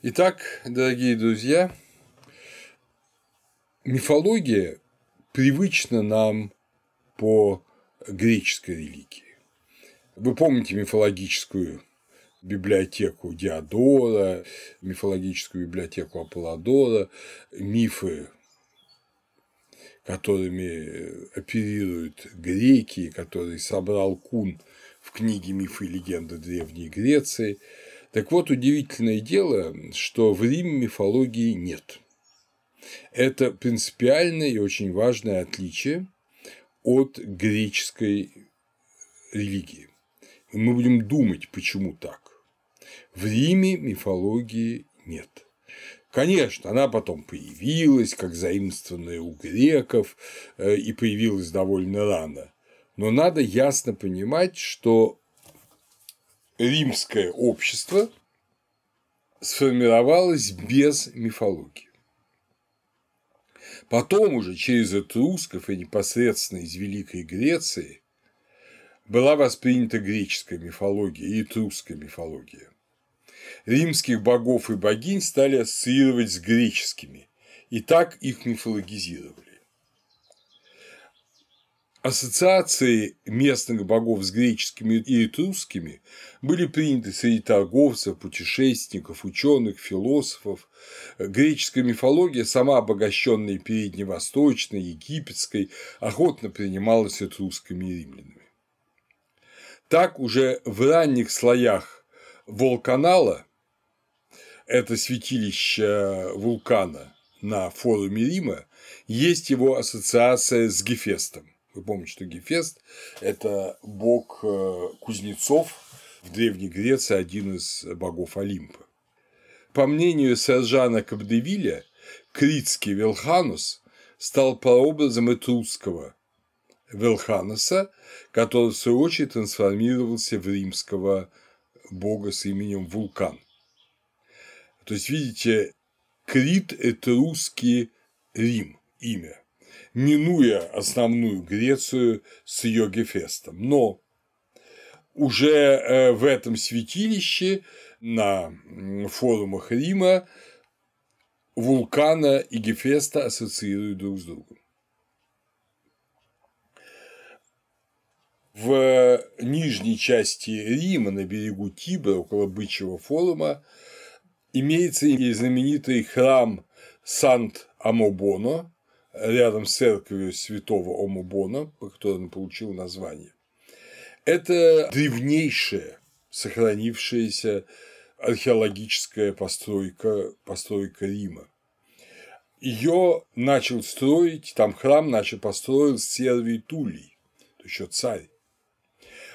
Итак, дорогие друзья, мифология привычна нам по греческой религии. Вы помните мифологическую библиотеку Диодора, мифологическую библиотеку Аполлодора, мифы, которыми оперируют греки, которые собрал Кун в книге «Мифы и легенды Древней Греции». Так вот, удивительное дело, что в Риме мифологии нет. Это принципиальное и очень важное отличие от греческой религии. И мы будем думать, почему так. В Риме мифологии нет. Конечно, она потом появилась, как заимствованная у греков, э, и появилась довольно рано. Но надо ясно понимать, что римское общество сформировалось без мифологии. Потом уже через этрусков и непосредственно из Великой Греции была воспринята греческая мифология и этрусская мифология. Римских богов и богинь стали ассоциировать с греческими, и так их мифологизировали. Ассоциации местных богов с греческими и этрусскими были приняты среди торговцев, путешественников, ученых, философов. Греческая мифология, сама обогащенная передневосточной, египетской, охотно принималась этрусками и римлянами. Так уже в ранних слоях Волканала, это святилище вулкана на форуме Рима, есть его ассоциация с Гефестом. Вы помните, что Гефест – это бог э, кузнецов в Древней Греции, один из богов Олимпа. По мнению Сержана Кабдевиля, критский Велханус стал прообразом этрусского Велханоса, который в свою очередь трансформировался в римского бога с именем Вулкан. То есть, видите, Крит – это русский Рим, имя минуя основную Грецию с ее Гефестом. Но уже э, в этом святилище на форумах Рима вулкана и Гефеста ассоциируют друг с другом. В нижней части Рима, на берегу Тибра, около Бычьего форума, имеется и знаменитый храм Сант-Амобоно, рядом с церковью святого Омубона, по которой он получил название. Это древнейшая сохранившаяся археологическая постройка, постройка Рима. Ее начал строить, там храм начал построить Сервий Тулей, еще царь.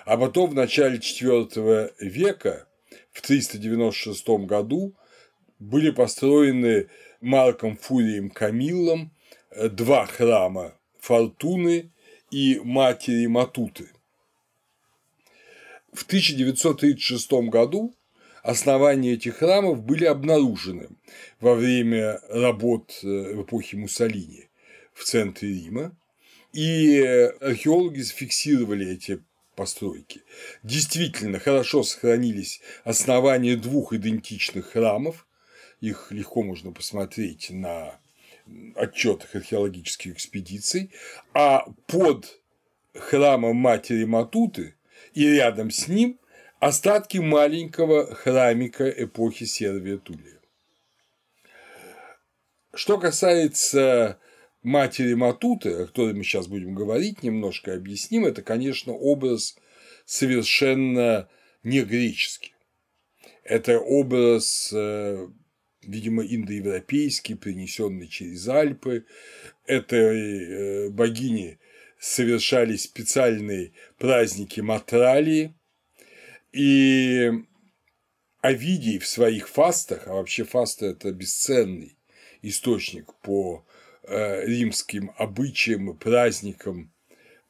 А потом в начале IV века, в 396 году, были построены Марком Фурием Камиллом два храма Фортуны и Матери Матуты. В 1936 году основания этих храмов были обнаружены во время работ э, в эпохи Муссолини в центре Рима, и археологи зафиксировали эти постройки. Действительно, хорошо сохранились основания двух идентичных храмов, их легко можно посмотреть на отчетах археологических экспедиций, а под храмом матери Матуты и рядом с ним остатки маленького храмика эпохи Сервия Тулия. Что касается матери Матуты, о которой мы сейчас будем говорить, немножко объясним, это, конечно, образ совершенно не греческий. Это образ э, видимо, индоевропейский, принесенный через Альпы. Этой э, богини совершали специальные праздники Матралии, и Овидий в своих фастах, а вообще фасты – это бесценный источник по э, римским обычаям и праздникам,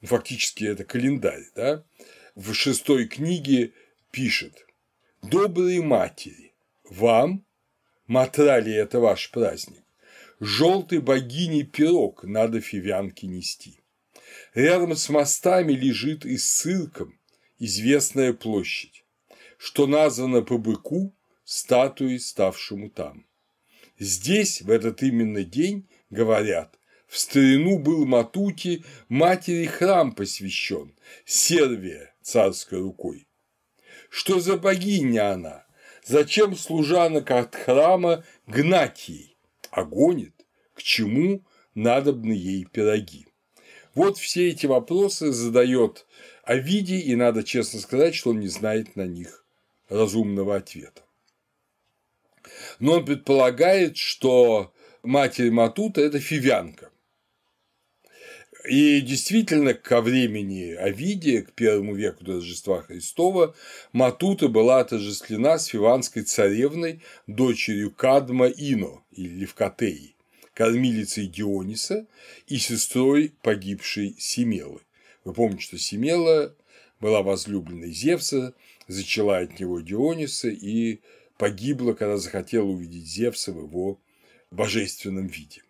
ну, фактически это календарь, да, в шестой книге пишет «Добрые матери, вам Матрали – это ваш праздник. Желтый богини пирог надо фивянке нести. Рядом с мостами лежит и с цирком известная площадь, что названа по быку, статуи, ставшему там. Здесь, в этот именно день, говорят, в старину был Матути матери храм посвящен, Сервия царской рукой. Что за богиня она? Зачем служанок от храма гнать ей? А гонит? К чему надобны ей пироги? Вот все эти вопросы задает Овидий, и надо честно сказать, что он не знает на них разумного ответа. Но он предполагает, что матерь Матута – это фивянка. И действительно, ко времени Овидия, к первому веку до Рождества Христова, Матута была отождествлена с фиванской царевной, дочерью Кадма Ино или Левкотеи, кормилицей Диониса и сестрой погибшей Семелы. Вы помните, что Семела была возлюбленной Зевса, зачала от него Диониса и погибла, когда захотела увидеть Зевса в его божественном виде.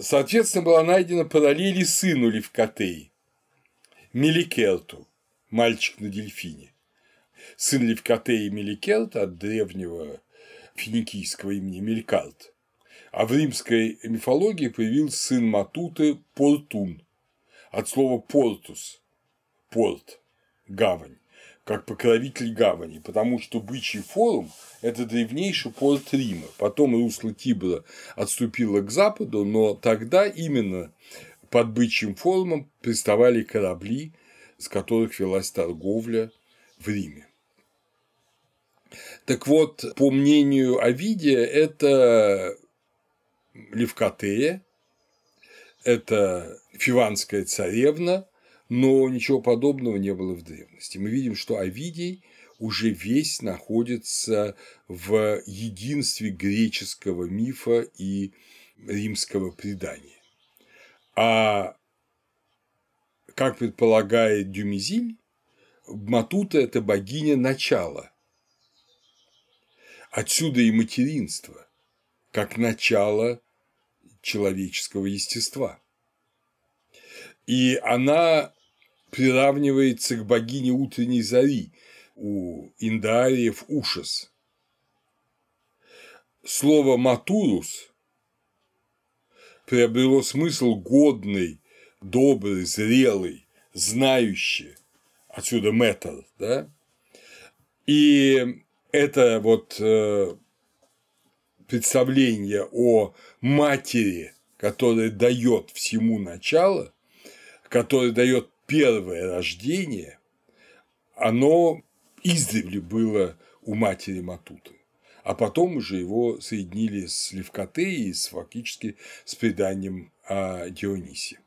Соответственно, была найдена параллели сыну Левкотеи, Меликелту, мальчик на дельфине. Сын Левкотеи Меликелт от древнего финикийского имени Мелькалт. А в римской мифологии появился сын Матуты Портун, от слова «портус» – порт, гавань как покровитель гавани, потому что бычий форум – это древнейший порт Рима. Потом русло Тибра отступило к западу, но тогда именно под бычьим форумом приставали корабли, с которых велась торговля в Риме. Так вот, по мнению Овидия, это Левкотея, это фиванская царевна, но ничего подобного не было в древности. Мы видим, что Овидий уже весь находится в единстве греческого мифа и римского предания. А как предполагает Дюмизиль, Матута – это богиня начала. Отсюда и материнство, как начало человеческого естества. И она приравнивается к богине утренней зари, у индариев ушас. Слово «матурус» приобрело смысл годный, добрый, зрелый, знающий, отсюда метр, да? И это вот э, представление о матери, которая дает всему начало, которая дает первое рождение, оно издревле было у матери Матуты, а потом уже его соединили с Левкотеей, с, фактически с преданием о Дионисе.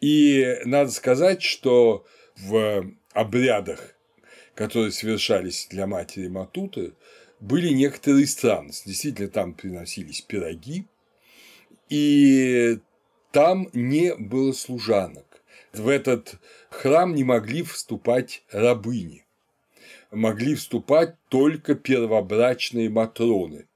И надо сказать, что в обрядах, которые совершались для матери Матуты, были некоторые странности. Действительно, там приносились пироги, и там не было служанок в этот храм не могли вступать рабыни, могли вступать только первобрачные матроны,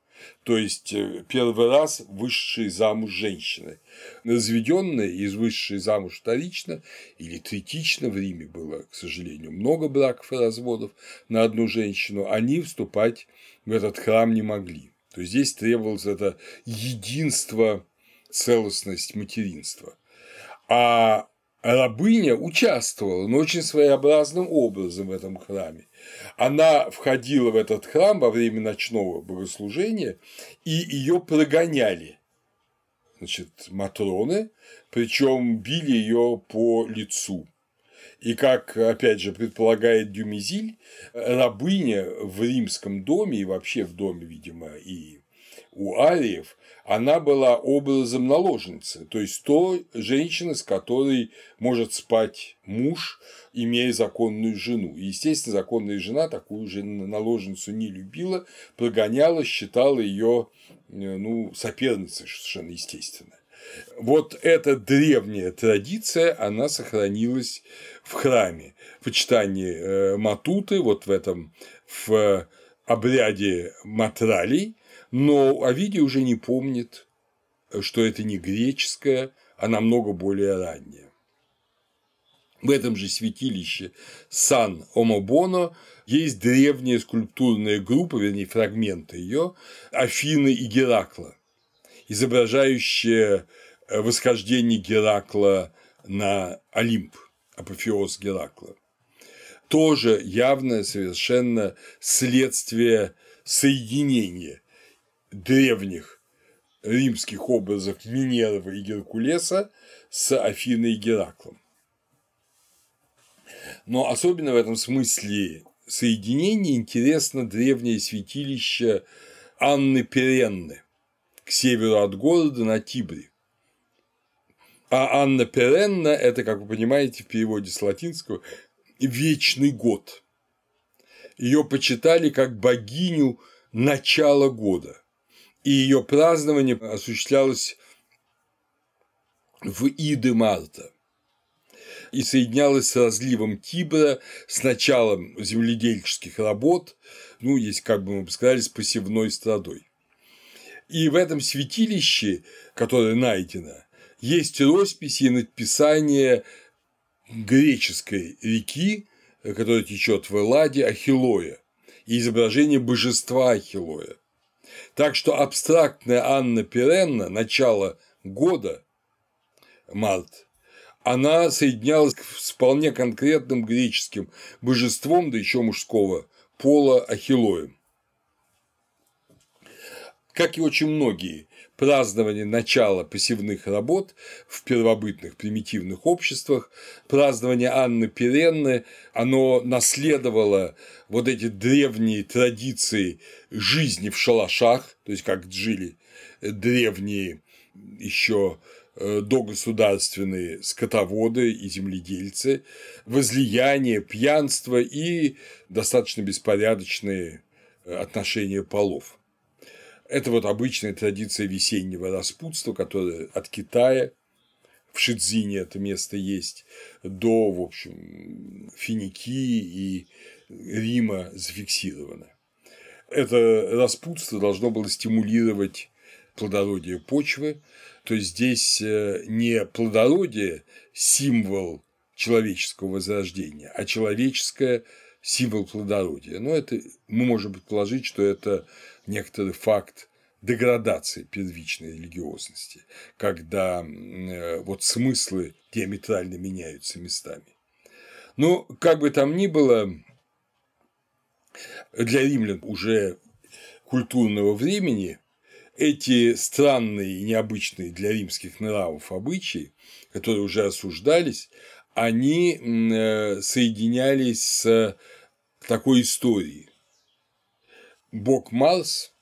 то есть э, первый раз высшие замуж женщины. Разведенные из высшей замуж вторично или третично в Риме было, к сожалению, много браков и разводов на одну женщину, они вступать в этот храм не могли. То есть здесь требовалось это единство, целостность материнства. А рабыня участвовала, но очень своеобразным образом в этом храме. Она входила в этот храм во время ночного богослужения, и ее прогоняли. Значит, матроны, причем били ее по лицу. И как, опять же, предполагает Дюмизиль, рабыня в римском доме и вообще в доме, видимо, и у ариев она была образом наложницы, то есть той женщины, с которой может спать муж, имея законную жену. И, естественно, законная жена такую же наложницу не любила, прогоняла, считала ее э, ну, соперницей совершенно естественно. Вот эта древняя традиция, она сохранилась в храме. Почитание э, Матуты, вот в этом, в обряде матралей, но Овидий уже не помнит, что это не греческое, а намного более раннее. В этом же святилище Сан-Омобоно есть древняя скульптурная группа, вернее, фрагменты ее Афины и Геракла, изображающая восхождение Геракла на Олимп, апофеоз Геракла. Тоже явное совершенно следствие соединения древних римских образов Минервы и Геркулеса с Афиной и Гераклом. Но особенно в этом смысле соединения интересно древнее святилище Анны Перенны к северу от города на Тибре. А Анна Перенна – это, как вы понимаете, в переводе с латинского «вечный год». Ее почитали как богиню начала года, и ее празднование осуществлялось в Иды Марта и соединялось с разливом Тибра, с началом земледельческих работ, ну, есть, как бы мы бы сказали, с посевной страдой. И в этом святилище, которое найдено, есть росписи и надписание греческой реки, которая течет в Элладе, Ахилоя, и изображение божества Ахилоя. Так что абстрактная Анна Перенна, начало года, март, она соединялась с вполне конкретным греческим божеством, да еще мужского пола Ахилоем. Как и очень многие празднование начала посевных работ в первобытных примитивных обществах, празднование Анны Перенны, оно наследовало вот эти древние традиции жизни в шалашах, то есть как жили древние еще э, догосударственные скотоводы и земледельцы, возлияние, пьянство и достаточно беспорядочные отношения полов. Это вот обычная традиция весеннего распутства, которая от Китая, в Шидзине это место есть, до, в общем, Финикии и Рима зафиксировано. Это распутство должно было стимулировать плодородие почвы, то есть здесь э, не плодородие – символ человеческого возрождения, а человеческое – символ плодородия. Но это мы можем предположить, что это некоторый факт деградации первичной религиозности, когда э, вот смыслы диаметрально меняются местами. Но как бы там ни было, для римлян уже культурного времени эти странные и необычные для римских нравов обычаи, которые уже осуждались, они э, соединялись с такой историей, Бог Марс,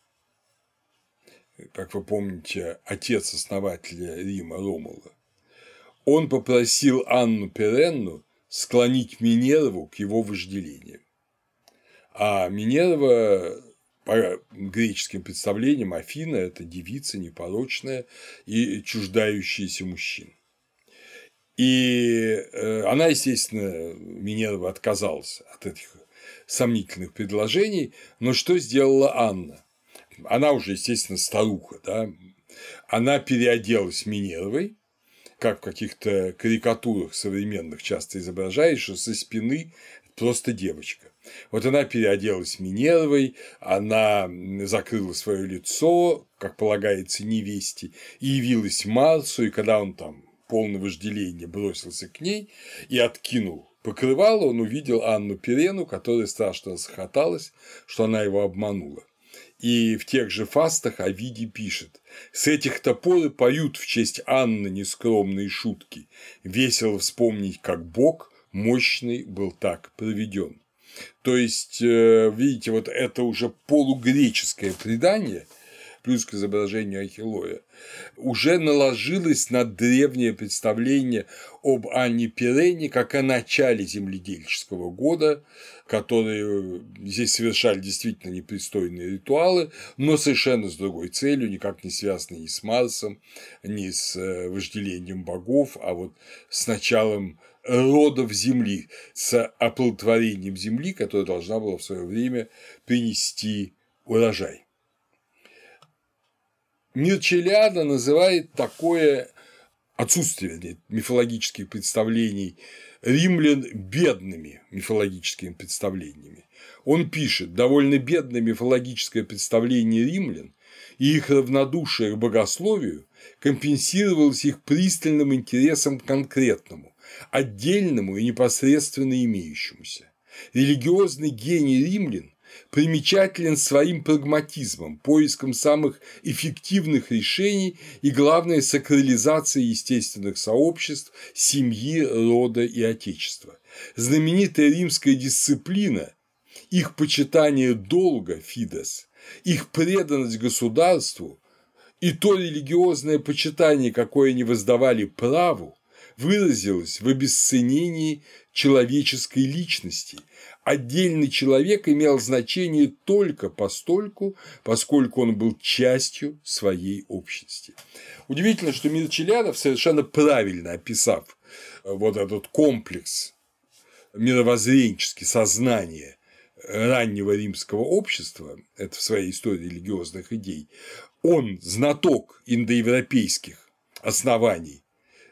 как вы помните, отец основателя Рима Ромула, он попросил Анну Перенну склонить Минерву к его вожделению. А Минерва по греческим представлениям Афина – это девица непорочная и чуждающаяся мужчин. И э, она, естественно, Минерва отказалась от этих сомнительных предложений, но что сделала Анна? Она уже, естественно, старуха, да? Она переоделась Минервой, как в каких-то карикатурах современных часто изображает, что со спины просто девочка. Вот она переоделась Минервой, она закрыла свое лицо, как полагается невесте, и явилась Марсу, и когда он там полное вожделение бросился к ней и откинул покрывало, он увидел Анну Перену, которая страшно расхоталась, что она его обманула. И в тех же фастах Овидий пишет «С этих топоры поют в честь Анны нескромные шутки, весело вспомнить, как Бог мощный был так проведен». То есть, э, видите, вот это уже полугреческое предание, плюс к изображению Ахиллоя, уже наложилось на древнее представление об Анне Пирене как о начале земледельческого года, которые здесь совершали действительно непристойные ритуалы, но совершенно с другой целью, никак не связанные ни с Марсом, ни с э, вожделением богов, а вот с началом родов земли, с оплодотворением земли, которая должна была в свое время принести урожай. Мирчелиада называет такое отсутствие мифологических представлений римлян бедными мифологическими представлениями. Он пишет, довольно бедное мифологическое представление римлян и их равнодушие к богословию компенсировалось их пристальным интересом к конкретному, отдельному и непосредственно имеющемуся. Религиозный гений римлян примечателен своим прагматизмом, поиском самых эффективных решений и, главное, сакрализацией естественных сообществ, семьи, рода и отечества. Знаменитая римская дисциплина, их почитание долга, фидес, их преданность государству и то религиозное почитание, какое они воздавали праву, выразилось в обесценении человеческой личности. Отдельный человек имел значение только постольку, поскольку он был частью своей общности. Удивительно, что Мирчелянов, совершенно правильно описав э, вот этот комплекс мировоззренческий сознания раннего римского общества, это в своей истории религиозных идей, он знаток индоевропейских оснований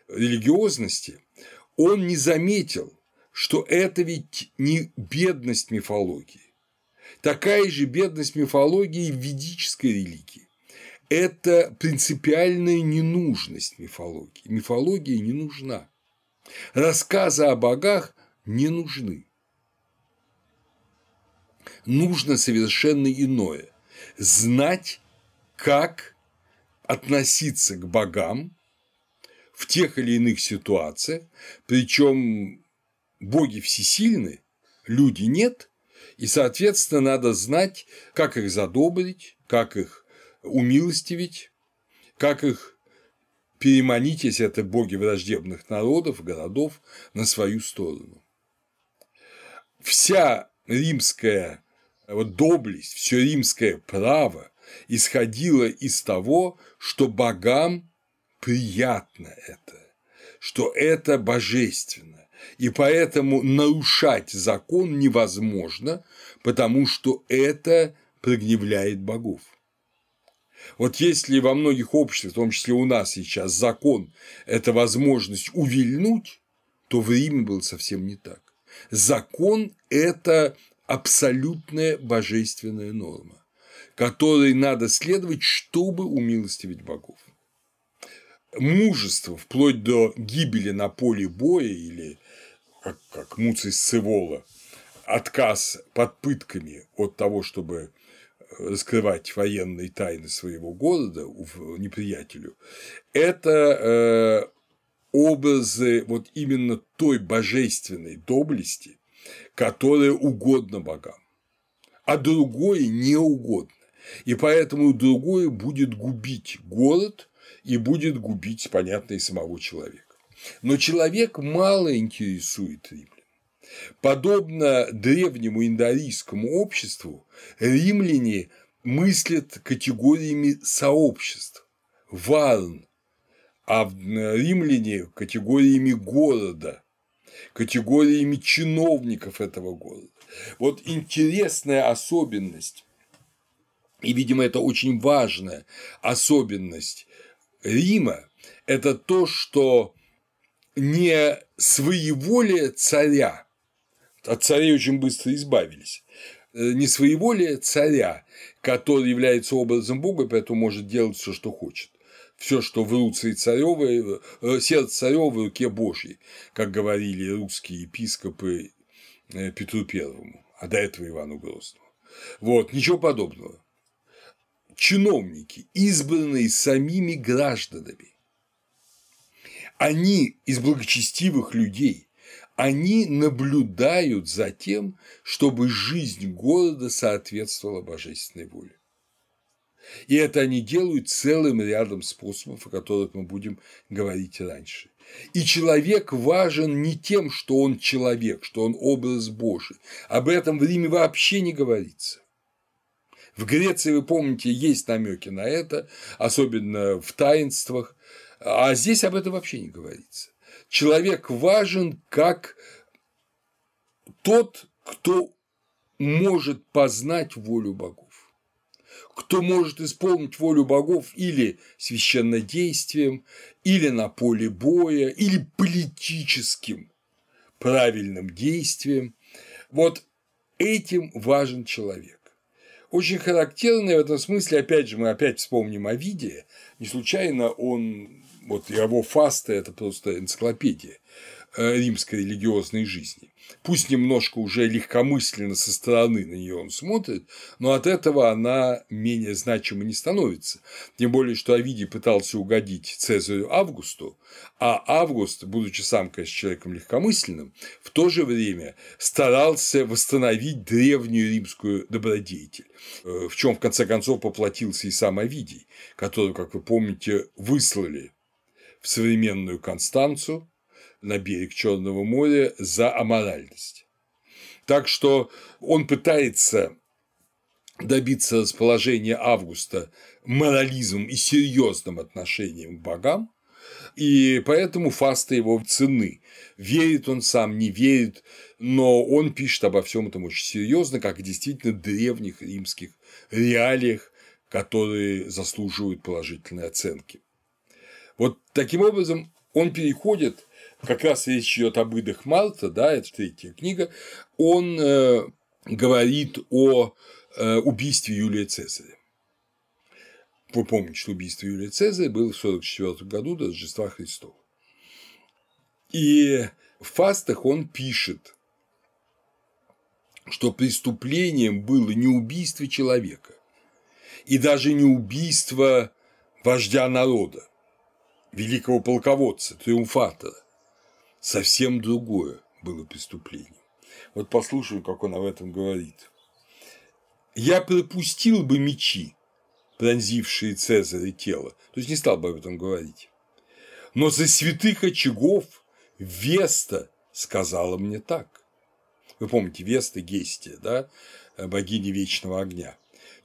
религиозности, он не заметил, что это ведь не бедность мифологии. Такая же бедность мифологии в ведической религии. Это принципиальная ненужность мифологии. Мифология не нужна. Рассказы о богах не нужны. Нужно совершенно иное – знать, как относиться к богам в тех или иных ситуациях, причем боги всесильны, люди нет, и, соответственно, надо знать, как их задобрить, как их умилостивить, как их переманить, если это боги враждебных народов, городов, на свою сторону. Вся римская вот доблесть, все римское право исходило из того, что богам приятно это, что это божественно, и поэтому нарушать закон невозможно, потому что это прогневляет богов. Вот если во многих обществах, в том числе у нас сейчас, закон – это возможность увильнуть, то в Риме было совсем не так. Закон – это абсолютная божественная норма, которой надо следовать, чтобы умилостивить богов мужество вплоть до гибели на поле боя или, как, как Муций Сцевола, отказ под пытками от того, чтобы раскрывать военные тайны своего города неприятелю, это э, образы вот именно той божественной доблести, которая угодна богам, а другое не угодно. И поэтому другое будет губить город и будет губить, понятно, и самого человека. Но человек мало интересует римлян. Подобно древнему индорийскому обществу, римляне мыслят категориями сообществ, варн, а римляне – категориями города, категориями чиновников этого города. Вот интересная особенность, и, видимо, это очень важная особенность Рима – это то, что не своеволие царя, от царей очень быстро избавились, э, не своеволие царя, который является образом Бога, поэтому может делать все, что хочет. Все, что в руце царевой, э, сердце царева в руке Божьей, как говорили русские епископы э, Петру Первому, а до этого Ивану Грозному. Вот, ничего подобного чиновники, избранные самими гражданами. Они из благочестивых людей, они наблюдают за тем, чтобы жизнь города соответствовала божественной воле. И это они делают целым рядом способов, о которых мы будем говорить раньше. И человек важен не тем, что он человек, что он образ Божий. Об этом в Риме вообще не говорится. В Греции, вы помните, есть намеки на это, особенно в таинствах, а здесь об этом вообще не говорится. Человек важен как тот, кто может познать волю богов, кто может исполнить волю богов или священнодействием, или на поле боя, или политическим правильным действием. Вот этим важен человек. Очень характерное в этом смысле, опять же, мы опять вспомним о виде, не случайно он, вот его фаста – это просто энциклопедия римской религиозной жизни. Пусть немножко уже легкомысленно со стороны на нее он смотрит, но от этого она менее значима не становится. Тем более, что Овидий пытался угодить Цезарю Августу, а Август, будучи сам, конечно, человеком легкомысленным, в то же время старался восстановить древнюю римскую добродетель, э, в чем в конце концов поплатился и сам Овидий, которого, как вы помните, выслали в современную Констанцу, на берег Черного моря за аморальность. Так что он пытается добиться расположения Августа морализмом и серьезным отношением к богам, и поэтому фаста его цены. Верит он сам, не верит, но он пишет обо всем этом очень серьезно, как действительно древних римских реалиях, которые заслуживают положительной оценки. Вот таким образом он переходит как раз речь идет об идах Марта, да, это третья книга, он э, говорит о э, убийстве Юлия Цезаря. Вы помните, что убийство Юлия Цезаря было в 44 году до Рождества Христова. И в фастах он пишет, что преступлением было не убийство человека и даже не убийство вождя народа, великого полководца, триумфатора, совсем другое было преступление. Вот послушаем, как он об этом говорит. «Я пропустил бы мечи, пронзившие Цезаря тело, то есть не стал бы об этом говорить. Но за святых очагов Веста сказала мне так. Вы помните, Веста – Гестия, да, богиня вечного огня.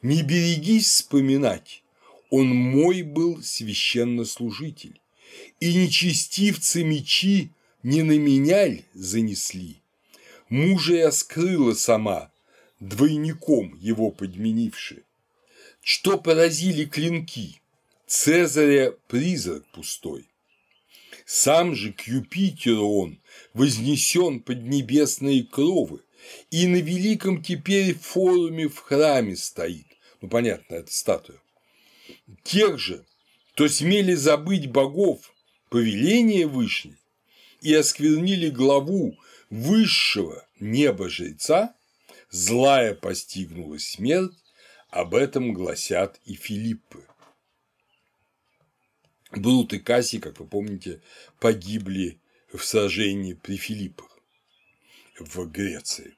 Не берегись вспоминать, он мой был священнослужитель, и нечестивцы мечи не на меня ль занесли? Мужа я скрыла сама, двойником его подменивши. Что поразили клинки, Цезаря призрак пустой. Сам же к Юпитеру он вознесен под небесные кровы и на великом теперь форуме в храме стоит. Ну, понятно, это статуя. Тех же, кто смели забыть богов, повеление вышли, и осквернили главу высшего неба жреца, злая постигнула смерть, об этом гласят и Филиппы. Брут и Кассий, как вы помните, погибли в сражении при Филиппах в Греции.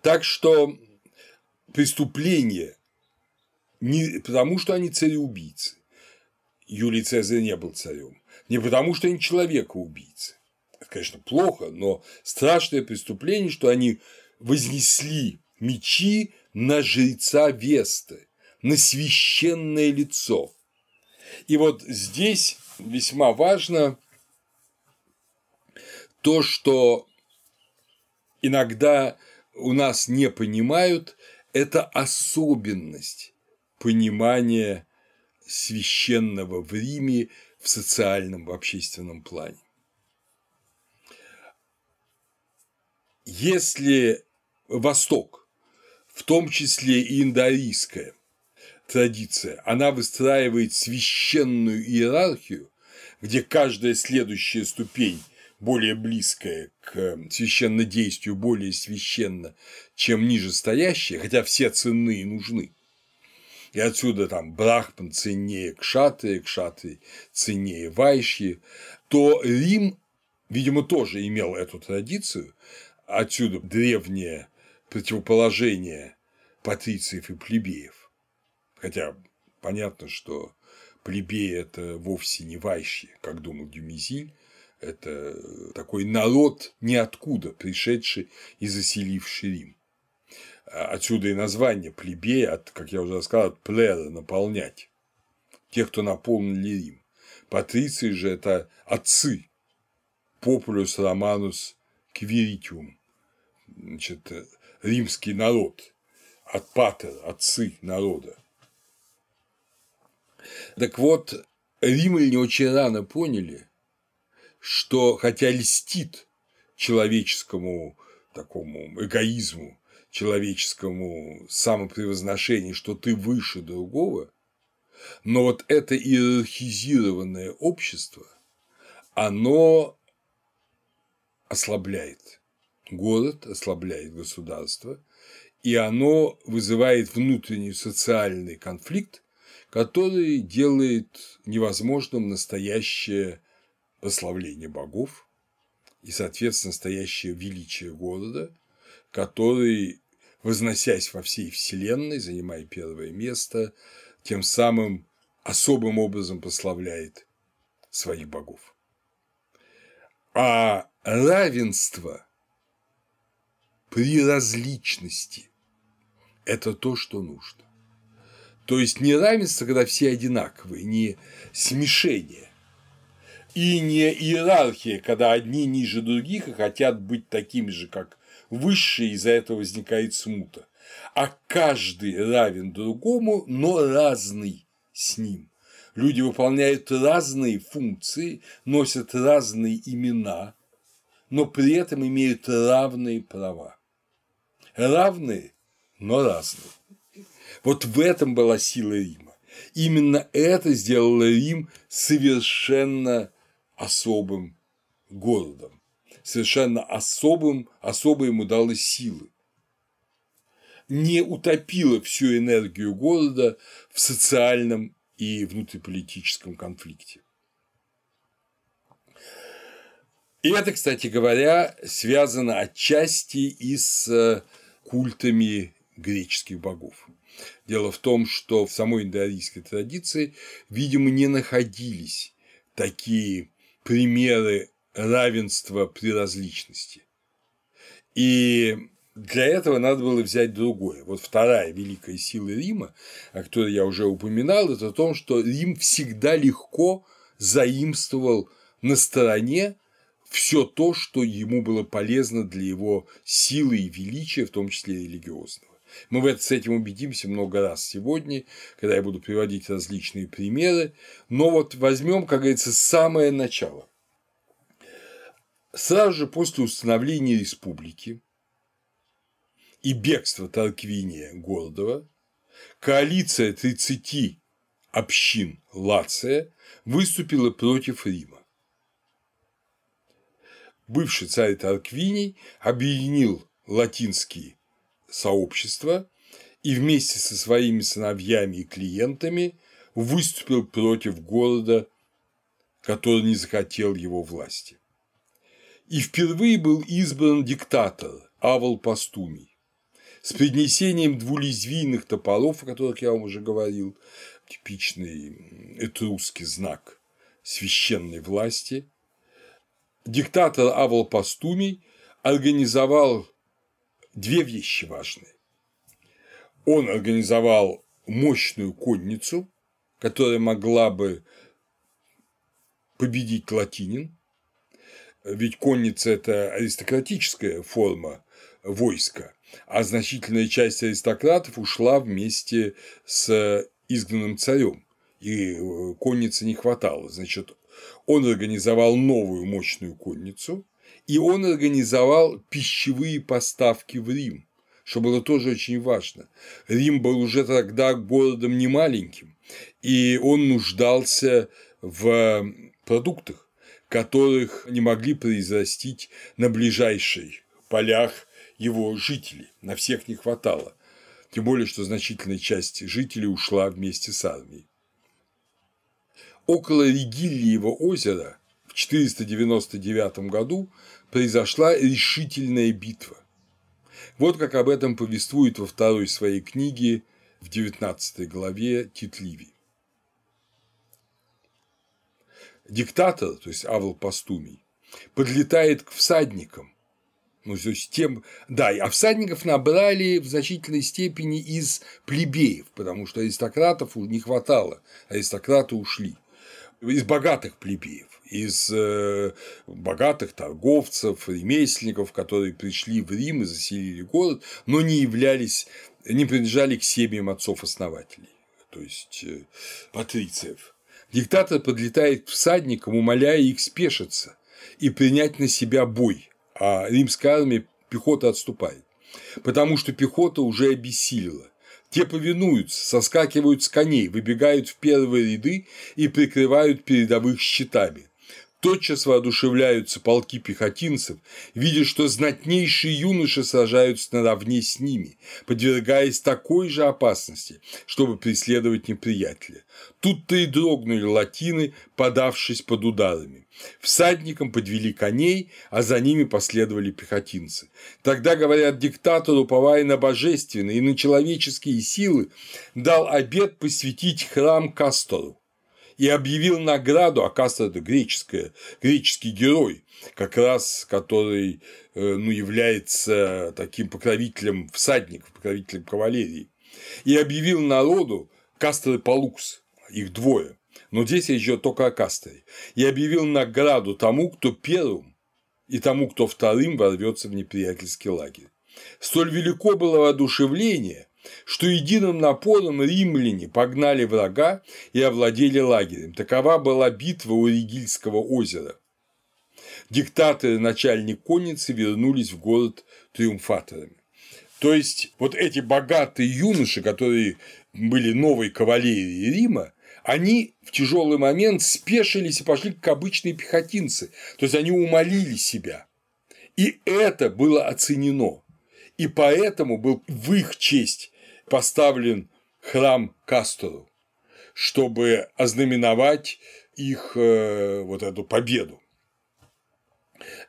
Так что преступление не потому, что они цареубийцы. Юлий Цезарь не был царем, не потому, что они человека-убийцы. Конечно, плохо, но страшное преступление, что они вознесли мечи на жреца Весты, на священное лицо. И вот здесь весьма важно то, что иногда у нас не понимают, это особенность понимания священного в Риме в социальном, в общественном плане. Если Восток, в том числе и индоарийская традиция, она выстраивает священную иерархию, где каждая следующая ступень более близкая к священнодействию, более священна, чем ниже стоящая, хотя все ценные нужны, и отсюда там Брахман ценнее Кшаты, Кшаты ценнее Вайши, то Рим, видимо, тоже имел эту традицию, отсюда древнее противоположение патрициев и плебеев. Хотя понятно, что плебеи – это вовсе не вайши, как думал Дюмизиль, это такой народ ниоткуда, пришедший и заселивший Рим. Отсюда и название плебея, от, как я уже рассказал, от плера – наполнять. Тех, кто наполнили Рим. Патриции же – это отцы, популюс романус квиритиум, значит, римский народ, от патер, отцы народа. Так вот, римляне очень рано поняли, что хотя льстит человеческому такому эгоизму, человеческому самопревозношению, что ты выше другого, но вот это иерархизированное общество, оно ослабляет город, ослабляет государство, и оно вызывает внутренний социальный конфликт, который делает невозможным настоящее прославление богов и, соответственно, настоящее величие города, который, возносясь во всей Вселенной, занимая первое место, тем самым особым образом прославляет своих богов. А равенство при различности – это то, что нужно. То есть не равенство, когда все одинаковые, не смешение, и не иерархия, когда одни ниже других и хотят быть такими же, как высшие, из-за этого возникает смута, а каждый равен другому, но разный с ним. Люди выполняют разные функции, носят разные имена, но при этом имеют равные права. Равные, но разные. Вот в этом была сила Рима. Именно это сделало Рим совершенно особым городом, совершенно особым, особо ему дало силы. Не утопило всю энергию города в социальном и внутриполитическом конфликте. И это, кстати говоря, связано отчасти и с э, культами греческих богов. Дело в том, что в самой индоарийской традиции, видимо, не находились такие примеры равенства при различности. И для этого надо было взять другое. Вот вторая великая сила Рима, о которой я уже упоминал, это о том, что Рим всегда легко заимствовал на стороне все то, что ему было полезно для его силы и величия, в том числе религиозного. Мы в это, с этим убедимся много раз сегодня, когда я буду приводить различные примеры, но вот возьмем, как говорится, самое начало. Сразу же после установления республики и бегства Тарквиния Гордова коалиция 30 общин Лация выступила против Рима. Бывший царь Тарквиний объединил латинские сообщества и вместе со своими сыновьями и клиентами выступил против города, который не захотел его власти. И впервые был избран диктатор Авал Пастумий с принесением двулезвийных топоров, о которых я вам уже говорил, типичный этрусский знак священной власти, диктатор Авал Пастумий организовал две вещи важные. Он организовал мощную конницу, которая могла бы победить латинин, ведь конница – это аристократическая форма войска, а значительная часть аристократов ушла вместе с изгнанным царем, и э, конницы не хватало. Значит, он организовал новую мощную конницу, и он организовал пищевые поставки в Рим, что было тоже очень важно. Рим был уже тогда городом немаленьким, и он нуждался в продуктах, которых не могли произрастить на ближайших полях его жителей, на всех не хватало, тем более, что значительная часть жителей ушла вместе с армией. Около Ригильева озера в 499 году произошла решительная битва. Вот как об этом повествует во второй своей книге в 19 главе Тит Ливий. Диктатор, то есть Авл Пастумий, подлетает к всадникам, ну, то есть тем, да, а всадников набрали в значительной степени из плебеев, потому что аристократов не хватало, аристократы ушли, из богатых плебеев, из э, богатых торговцев, ремесленников, которые пришли в Рим и заселили город, но не являлись, не принадлежали к семьям отцов-основателей, то есть э, патрициев. Диктатор подлетает к всадникам, умоляя их спешиться и принять на себя бой – а римская армия пехота отступает, потому что пехота уже обессилила. Те повинуются, соскакивают с коней, выбегают в первые ряды и прикрывают передовых щитами. Тотчас воодушевляются полки пехотинцев, видя, что знатнейшие юноши сражаются наравне с ними, подвергаясь такой же опасности, чтобы преследовать неприятеля. Тут-то и дрогнули латины, подавшись под ударами. Всадникам подвели коней, а за ними последовали пехотинцы. Тогда, говорят диктатору, уповая на божественные и на человеческие силы, дал обет посвятить храм Кастору и объявил награду, Кастро – это греческая, греческий герой, как раз который э, ну, является таким покровителем всадников, покровителем кавалерии, и объявил народу Кастро и Палукс, их двое, но здесь идет только о Кастре, и объявил награду тому, кто первым, и тому, кто вторым ворвется в неприятельский лагерь. Столь велико было воодушевление, что единым напором римляне погнали врага и овладели лагерем. Такова была битва у Ригильского озера. Диктаторы и начальник конницы вернулись в город триумфаторами. То есть вот эти богатые юноши, которые были новой кавалерией Рима, они в тяжелый момент спешились и пошли как обычные пехотинцы, то есть они умолили себя. И это было оценено. И поэтому был в их честь поставлен храм Кастору, чтобы ознаменовать их э, вот эту победу,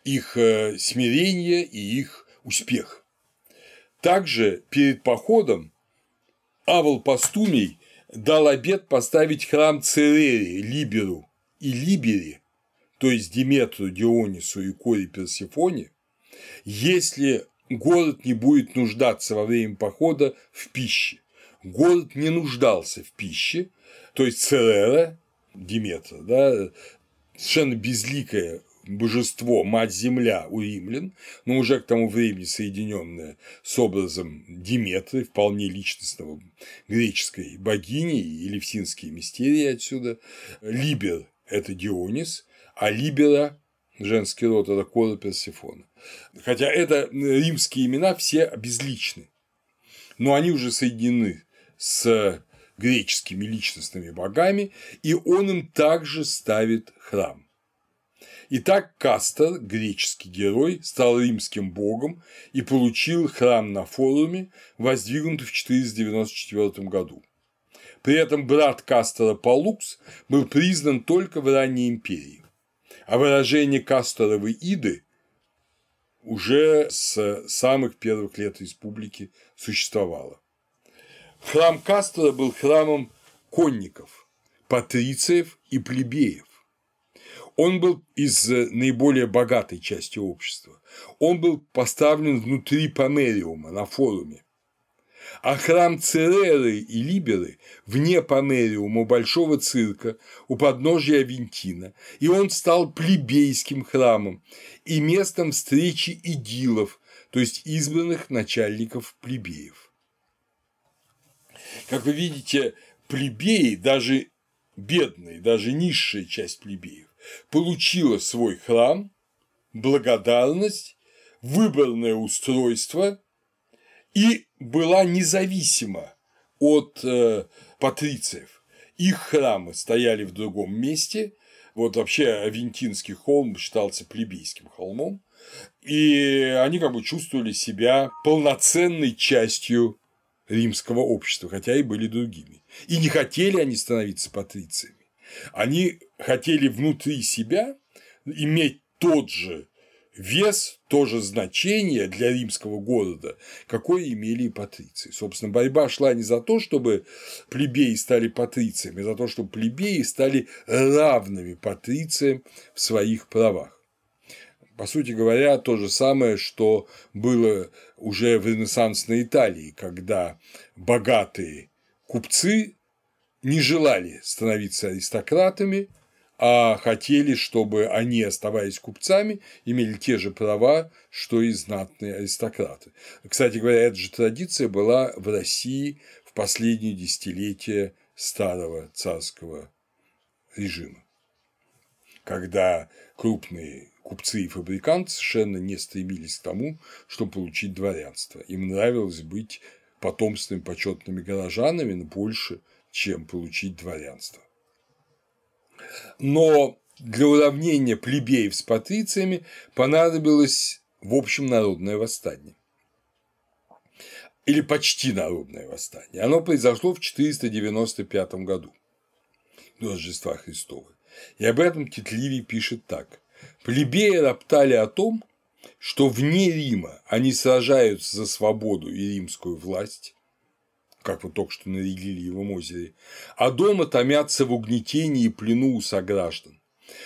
их э, смирение и их успех. Также перед походом Авл Пастумий дал обет поставить храм Церере, Либеру и Либере, то есть Диметру, Дионису и Коре Персифоне, если город не будет нуждаться во время похода в пище. Город не нуждался в пище, то есть Церера, Диметра, да, совершенно безликое божество, мать-земля у римлян, но уже к тому времени соединенное с образом Диметры, вполне личностного греческой богини, и левсинские мистерии отсюда. Либер – это Дионис, а Либера – женский род – это Кора Персифона. Хотя это римские имена все безличны, но они уже соединены с греческими личностными богами, и он им также ставит храм. Итак, Кастор, греческий герой, стал римским богом и получил храм на форуме, воздвигнутый в 494 году. При этом брат Кастора Палукс был признан только в ранней империи, а выражение Касторовой Иды уже с самых первых лет республики существовало. Храм Кастора был храмом конников, патрициев и плебеев. Он был из наиболее богатой части общества. Он был поставлен внутри Помериума на форуме а храм Цереры и Либеры вне Помериума Большого цирка у подножия Авентина, и он стал плебейским храмом и местом встречи идилов, то есть избранных начальников плебеев. Как вы видите, плебеи, даже бедные, даже низшая часть плебеев, получила свой храм, благодарность, выборное устройство и была независима от э, патрициев. Их храмы стояли в другом месте. Вот вообще Авентинский холм считался плебейским холмом. И они как бы чувствовали себя полноценной частью римского общества, хотя и были другими. И не хотели они становиться патрициями. Они хотели внутри себя иметь тот же вес, то же значение для римского города, какое имели и патриции. Собственно, борьба шла не за то, чтобы плебеи стали патрициями, а за то, чтобы плебеи стали равными патрициям в своих правах. По сути говоря, то же самое, что было уже в ренессансной Италии, когда богатые купцы не желали становиться аристократами, а хотели, чтобы они, оставаясь купцами, имели те же права, что и знатные аристократы. Кстати говоря, эта же традиция была в России в последние десятилетия старого царского режима, когда крупные купцы и фабриканты совершенно не стремились к тому, чтобы получить дворянство. Им нравилось быть потомственными почетными горожанами больше, чем получить дворянство. Но для уравнения плебеев с патрициями понадобилось в общем народное восстание. Или почти народное восстание. Оно произошло в 495 году до Рождества Христова. И об этом Титливий пишет так. Плебеи роптали о том, что вне Рима они сражаются за свободу и римскую власть, как вот только что на Ригельевом озере, а дома томятся в угнетении и плену у сограждан,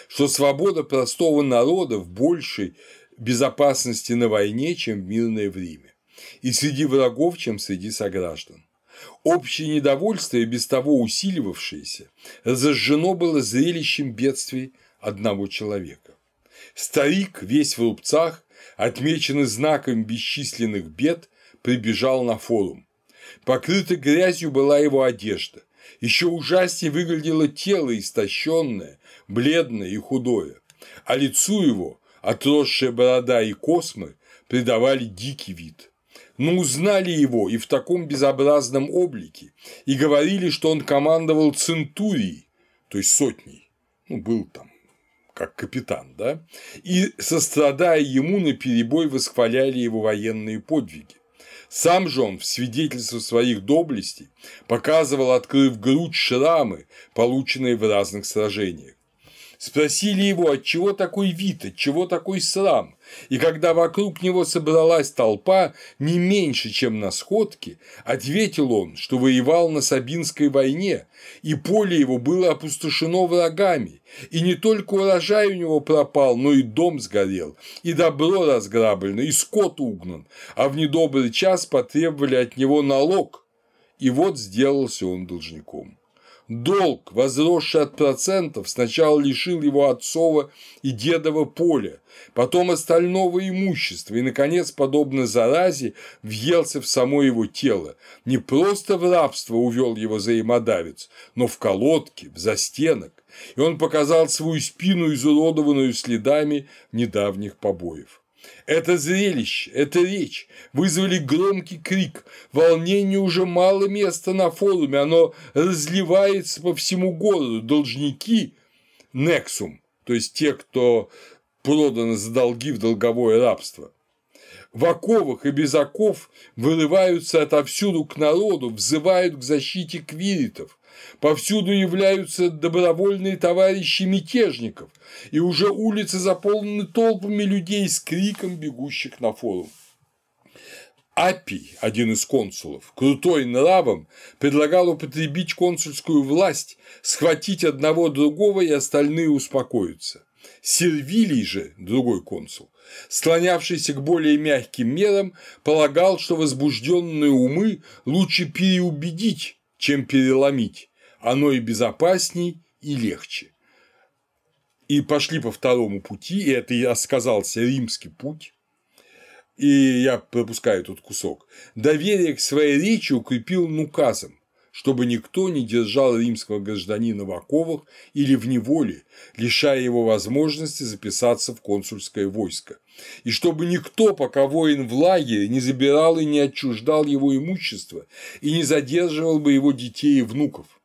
что свобода простого народа в большей безопасности на войне, чем в мирное время, и среди врагов, чем среди сограждан. Общее недовольство, и без того усиливавшееся, разожжено было зрелищем бедствий одного человека. Старик, весь в рубцах, отмеченный знаком бесчисленных бед, прибежал на форум. Покрыта грязью была его одежда. Еще ужаснее выглядело тело истощенное, бледное и худое, а лицу его отросшая борода и космы придавали дикий вид. Но узнали его и в таком безобразном облике, и говорили, что он командовал центурией, то есть сотней, ну, был там как капитан, да, и, сострадая ему, наперебой восхваляли его военные подвиги. Сам же он в свидетельство своих доблестей показывал, открыв грудь, шрамы, полученные в разных сражениях. Спросили его, от чего такой вид, от чего такой срам, и когда вокруг него собралась толпа не меньше, чем на сходке, ответил он, что воевал на Сабинской войне, и поле его было опустошено врагами, и не только урожай у него пропал, но и дом сгорел, и добро разграблено, и скот угнан, а в недобрый час потребовали от него налог, и вот сделался он должником. Долг, возросший от процентов, сначала лишил его отцова и дедова поля, потом остального имущества и, наконец, подобно заразе, въелся в само его тело. Не просто в рабство увел его взаимодавец, но в колодки, в застенок, и он показал свою спину, изуродованную следами недавних побоев. Это зрелище, эта речь вызвали громкий крик. Волнению уже мало места на форуме, оно разливается по всему городу. Должники – нексум, то есть те, кто проданы за долги в долговое рабство. В оковах и без оков вырываются отовсюду к народу, взывают к защите квиритов. Повсюду являются добровольные товарищи мятежников, и уже улицы заполнены толпами людей с криком бегущих на форум. Апий, один из консулов, крутой нравом, предлагал употребить консульскую власть, схватить одного другого, и остальные успокоятся. Сервилий же, другой консул, склонявшийся к более мягким мерам, полагал, что возбужденные умы лучше переубедить, чем переломить, оно и безопасней, и легче. И пошли по второму пути, и это и сказался римский путь, и я пропускаю тут кусок, доверие к своей речи укрепил указом, чтобы никто не держал римского гражданина в оковах или в неволе, лишая его возможности записаться в консульское войско, и чтобы никто, пока воин в лагере, не забирал и не отчуждал его имущество и не задерживал бы его детей и внуков.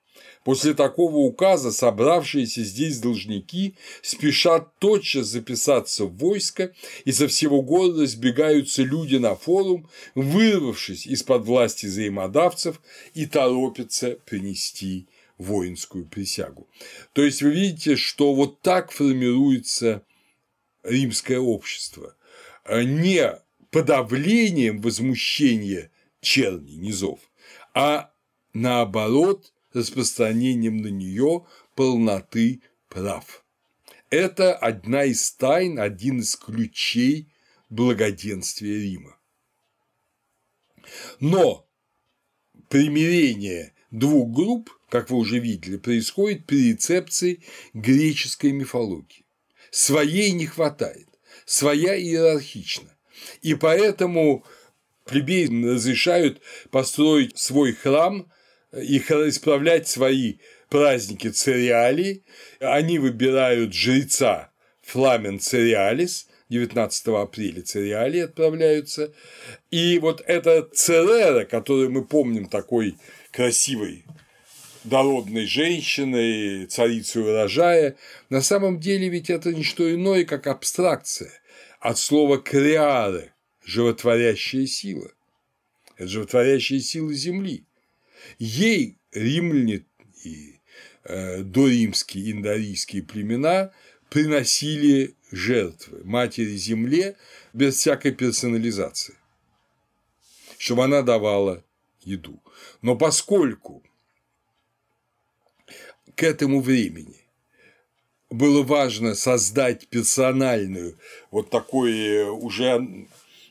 После такого указа собравшиеся здесь должники спешат тотчас записаться в войско, и со всего города сбегаются люди на форум, вырвавшись из-под власти взаимодавцев и торопятся принести воинскую присягу. То есть вы видите, что вот так формируется римское общество. Не подавлением возмущения черни низов, а наоборот распространением на нее полноты прав. Это одна из тайн, один из ключей благоденствия Рима. Но примирение двух групп, как вы уже видели, происходит при рецепции греческой мифологии. Своей не хватает, своя иерархична. И поэтому плебеи разрешают построить свой храм и исправлять свои праздники цереалии, они выбирают жреца Фламен Цереалис, 19 апреля Цереали отправляются, и вот эта Церера, которую мы помним такой красивой дородной женщиной, царицей урожая, на самом деле ведь это не что иное, как абстракция от слова «креаре» – животворящая сила. Это животворящая сила Земли. Ей римляне и э, доримские индорийские племена приносили жертвы матери Земле без всякой персонализации, чтобы она давала еду. Но поскольку к этому времени было важно создать персональную, вот такой э, уже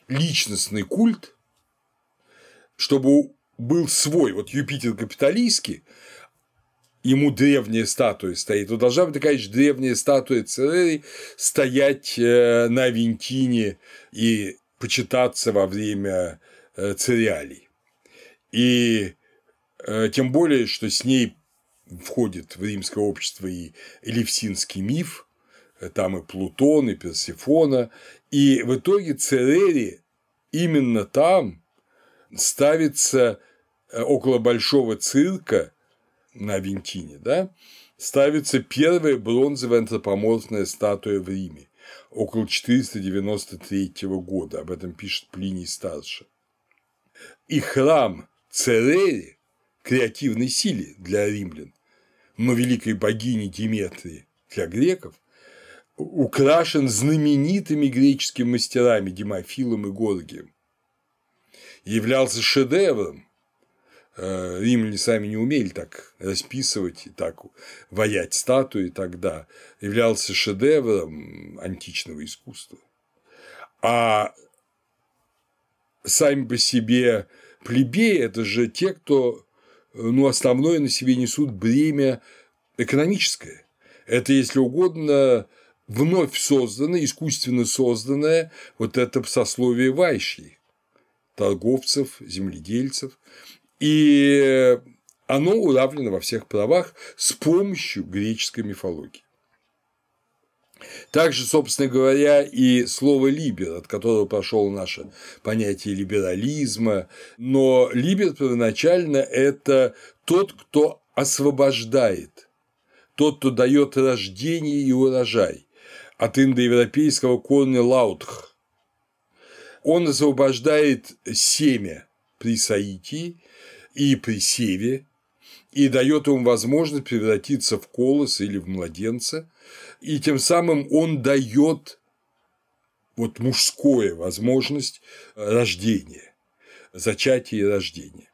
личностный культ, чтобы был свой, вот Юпитер капиталистский, ему древняя статуя стоит, то должна быть такая же древняя статуя Церери стоять э, на Авентине и почитаться во время э, цереалий. И тем более, что с ней входит в римское общество и элевсинский миф, там и Плутон, и Персифона, и в итоге Церери именно там ставится э, около большого цирка на Вентине, да, ставится первая бронзовая антропоморфная статуя в Риме около 493 года, об этом пишет Плиний Старший. И храм Церери креативной силе для римлян но великой богини Диметрии для греков, украшен знаменитыми греческими мастерами Демофилом и Горгием. Являлся шедевром. Э, римляне сами не умели так расписывать и так ваять статуи тогда. Являлся шедевром античного искусства. А сами по себе плебеи – это же те, кто ну, основное на себе несут бремя экономическое. Это, если угодно, вновь созданное, искусственно созданное вот это сословие вайшей, торговцев, земледельцев, и оно уравнено во всех правах с помощью греческой мифологии. Также, собственно говоря, и слово «либер», от которого пошло наше понятие либерализма, но либер первоначально – это тот, кто освобождает, тот, кто дает рождение и урожай, от индоевропейского корня «лаутх». Он освобождает семя при соитии и при севе, и дает ему возможность превратиться в колос или в младенца, и тем самым он дает вот мужское возможность рождения, зачатия и рождения.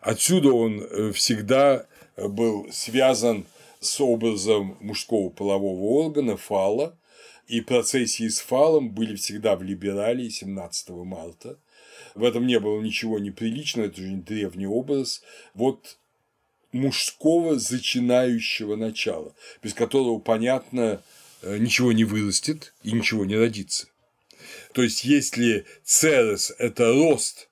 Отсюда он э, всегда был связан с образом мужского полового органа фала, и процессии с фалом были всегда в либералии 17 марта. В этом не было ничего неприличного, это уже древний образ. Вот мужского зачинающего начала, без которого, понятно, э, ничего не вырастет и ничего не родится. То есть, если церес – это рост,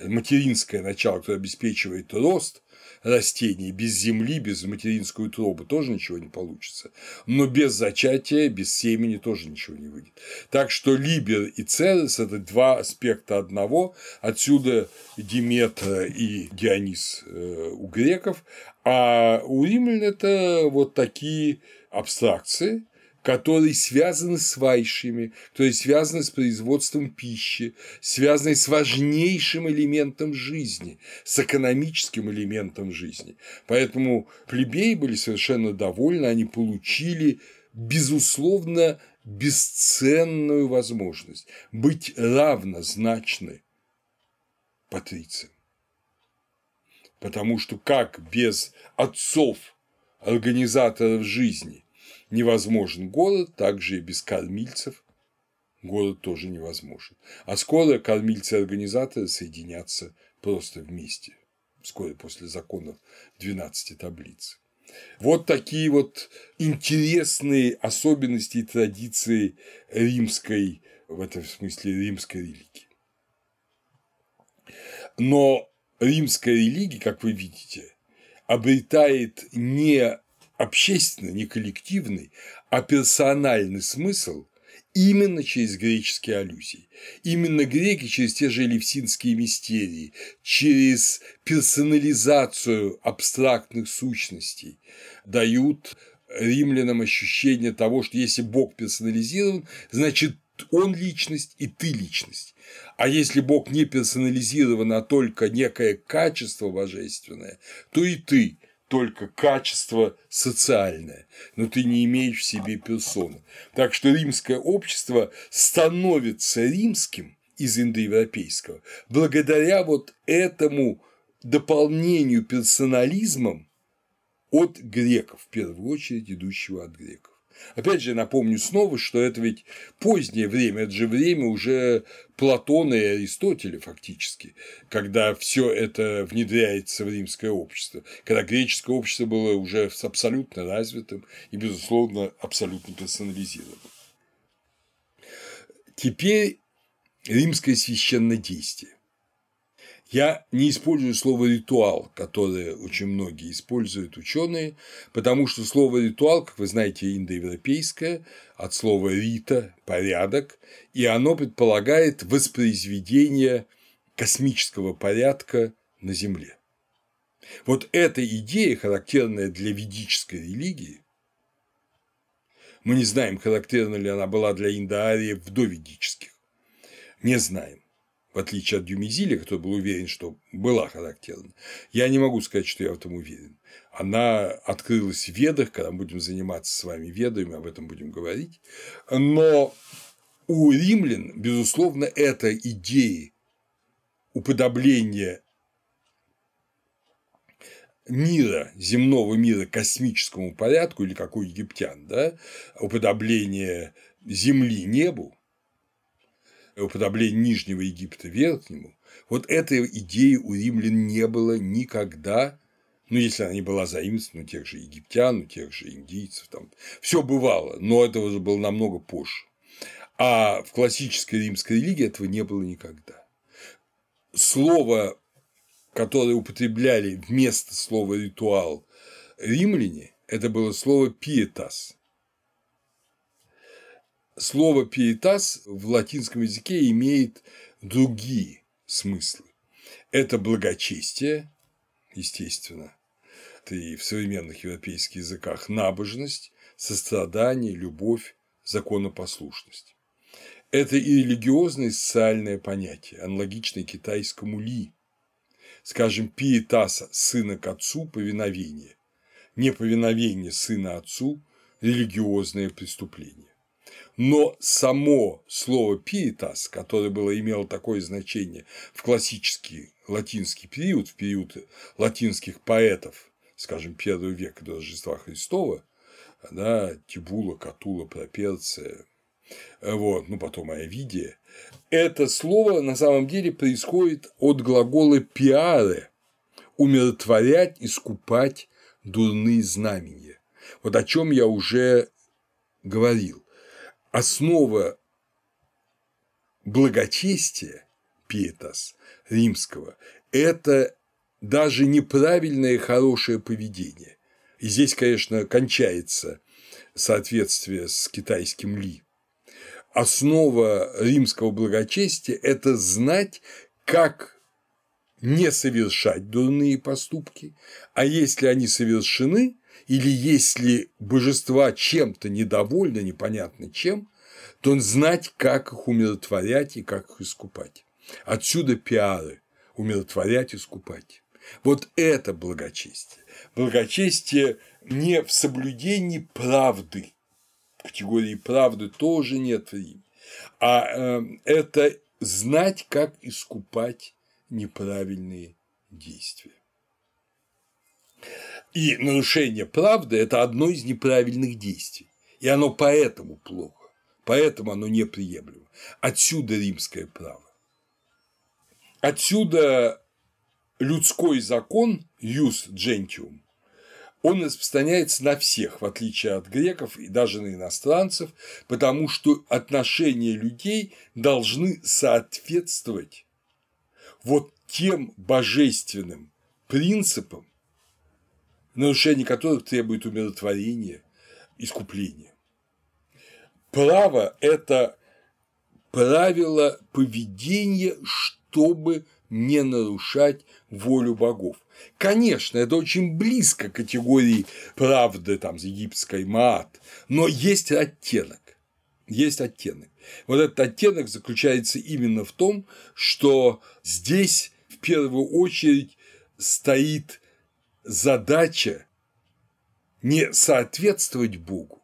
материнское начало, которое обеспечивает рост, растений, без земли, без материнской утробы тоже ничего не получится. Но без зачатия, без семени тоже ничего не выйдет. Так что Либер и Церес – это два аспекта одного, отсюда Диметра и Дионис э, у греков, а у римлян это вот такие абстракции, которые связаны с вайшами, которые связаны с производством пищи, связаны с важнейшим элементом жизни, с экономическим элементом жизни. Поэтому плебеи были совершенно довольны, они получили, безусловно, бесценную возможность быть равнозначны патрициям. Потому что как без отцов, организаторов жизни, невозможен голод, также и без кормильцев голод тоже невозможен. А скоро кормильцы и организаторы соединятся просто вместе, вскоре после законов 12 таблиц. Вот такие вот интересные особенности и традиции римской, в этом смысле римской религии. Но римская религия, как вы видите, обретает не общественный, не коллективный, а персональный смысл именно через греческие аллюзии. Именно греки через те же элевсинские мистерии, через персонализацию абстрактных сущностей дают римлянам ощущение того, что если Бог персонализирован, значит он личность и ты личность. А если Бог не персонализирован, а только некое качество божественное, то и ты только качество социальное, но ты не имеешь в себе персону. Так что римское общество становится римским из индоевропейского благодаря вот этому дополнению персонализмом от греков, в первую очередь идущего от греков. Опять же, напомню снова, что это ведь позднее время, это же время уже Платона и Аристотеля фактически, когда все это внедряется в римское общество, когда греческое общество было уже абсолютно развитым и, безусловно, абсолютно персонализированным. Теперь римское священнодействие. Я не использую слово ритуал, которое очень многие используют ученые, потому что слово ритуал, как вы знаете, индоевропейское, от слова рита – порядок, и оно предполагает воспроизведение космического порядка на Земле. Вот эта идея, характерная для ведической религии, мы не знаем, характерна ли она была для индоариев в доведических, не знаем в отличие от Дюмизиля, который был уверен, что была характерна, я не могу сказать, что я в этом уверен. Она открылась в ведах, когда мы будем заниматься с вами ведами, об этом будем говорить. Но у римлян, безусловно, эта идея уподобления мира, земного мира космическому порядку, или как у египтян, да, уподобление Земли небу, уподобление Нижнего Египта Верхнему, вот этой идеи у римлян не было никогда, ну, если она не была заимствована у тех же египтян, у тех же индийцев, там, все бывало, но это уже было намного позже. А в классической римской религии этого не было никогда. Слово, которое употребляли вместо слова ритуал римляне, это было слово пиетас слово «пиетас» в латинском языке имеет другие смыслы. Это благочестие, естественно, это и в современных европейских языках набожность, сострадание, любовь, законопослушность. Это и религиозное, и социальное понятие, аналогичное китайскому ли. Скажем, пиетаса сына к отцу – повиновение, неповиновение сына отцу – религиозное преступление. Но само слово «пиетас», которое было, имело такое значение в классический латинский период, в период латинских поэтов, скажем, первого века до Рождества Христова, да, Тибула, Катула, Проперция, вот, ну потом Овидия, это слово на самом деле происходит от глагола «пиаре» – умиротворять, искупать дурные знамения. Вот о чем я уже говорил основа благочестия пиетас римского – это даже неправильное хорошее поведение. И здесь, конечно, кончается соответствие с китайским ли. Основа римского благочестия – это знать, как не совершать дурные поступки, а если они совершены, или если божества чем-то недовольны, непонятно чем, то знать, как их умиротворять и как их искупать. Отсюда пиары – умиротворять искупать. Вот это благочестие. Благочестие не в соблюдении правды. Категории правды тоже нет в Риме. А э, это знать, как искупать неправильные действия. И нарушение правды – это одно из неправильных действий. И оно поэтому плохо, поэтому оно неприемлемо. Отсюда римское право. Отсюда людской закон «юс джентиум» он распространяется на всех, в отличие от греков и даже на иностранцев, потому что отношения людей должны соответствовать вот тем божественным принципам, нарушение которых требует умиротворения, искупления. Право – это правило поведения, чтобы не нарушать волю богов. Конечно, это очень близко к категории правды там, с египетской маат, но есть оттенок. Есть оттенок. Вот этот оттенок заключается именно в том, что здесь в первую очередь стоит задача не соответствовать Богу,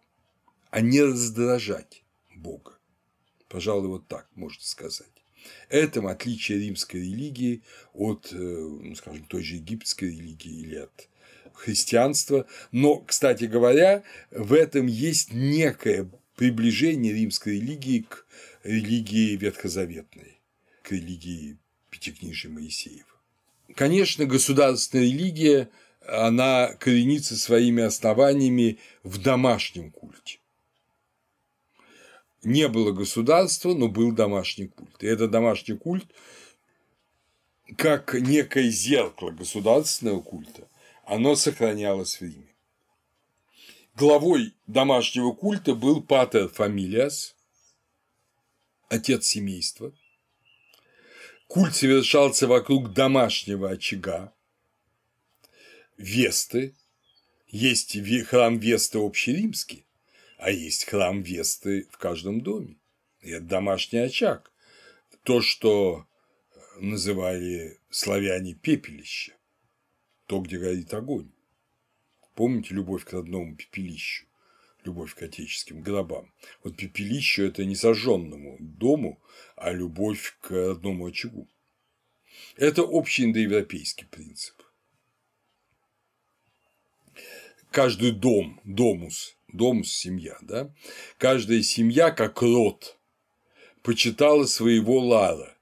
а не раздражать Бога. Пожалуй, вот так можно сказать. Это отличие римской религии от, э, ну, скажем, той же египетской религии или от христианства. Но, кстати говоря, в этом есть некое приближение римской религии к религии ветхозаветной, к религии Пятикнижия Моисеева. Конечно, государственная религия, она коренится своими основаниями в домашнем культе не было государства, но был домашний культ. И этот домашний культ, как некое зеркало государственного культа, оно сохранялось в Риме. Главой домашнего культа был патер фамилиас, отец семейства. Культ совершался вокруг домашнего очага, Весты, есть храм Весты общеримский, а есть храм Весты в каждом доме. И это домашний очаг. То, что называли славяне пепелище, то, где горит огонь. Помните любовь к родному пепелищу, любовь к отеческим гробам? Вот пепелище – это не сожженному дому, а любовь к родному очагу. Это общий индоевропейский принцип. Каждый дом, домус, дом – семья, да? Каждая семья, как род, почитала своего Лара.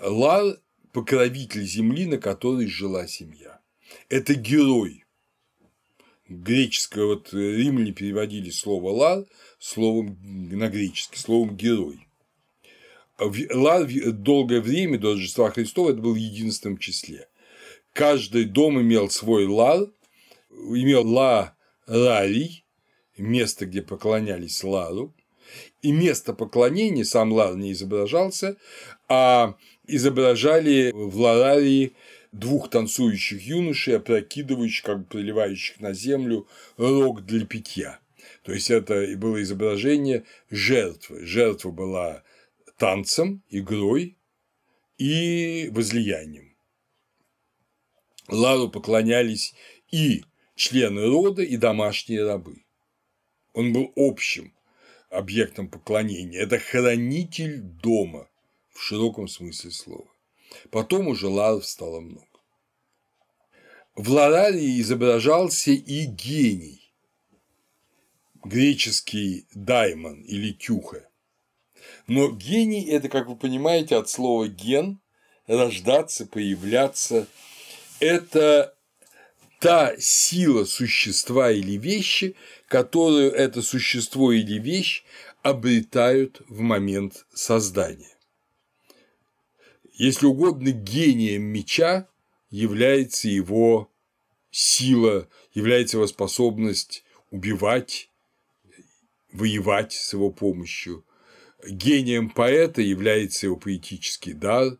Лар – покровитель земли, на которой жила семья. Это герой. Греческое, вот римляне переводили слово «лар» словом на греческий, словом «герой». Лар долгое время до Рождества Христова это был в единственном числе. Каждый дом имел свой лар, имел ла рарий, место, где поклонялись Лару, и место поклонения сам Лар не изображался, а изображали в Ларарии двух танцующих юношей, опрокидывающих, как бы приливающих на землю рог для питья. То есть это было изображение жертвы. Жертва была танцем, игрой и возлиянием. Лару поклонялись и члены рода, и домашние рабы он был общим объектом поклонения. Это хранитель дома в широком смысле слова. Потом уже ларов стало много. В ларарии изображался и гений, греческий даймон или тюха. Но гений – это, как вы понимаете, от слова «ген» – рождаться, появляться. Это та сила существа или вещи, которую это существо или вещь обретают в момент создания. Если угодно, гением меча является его сила, является его способность убивать, воевать с его помощью. Гением поэта является его поэтический дар,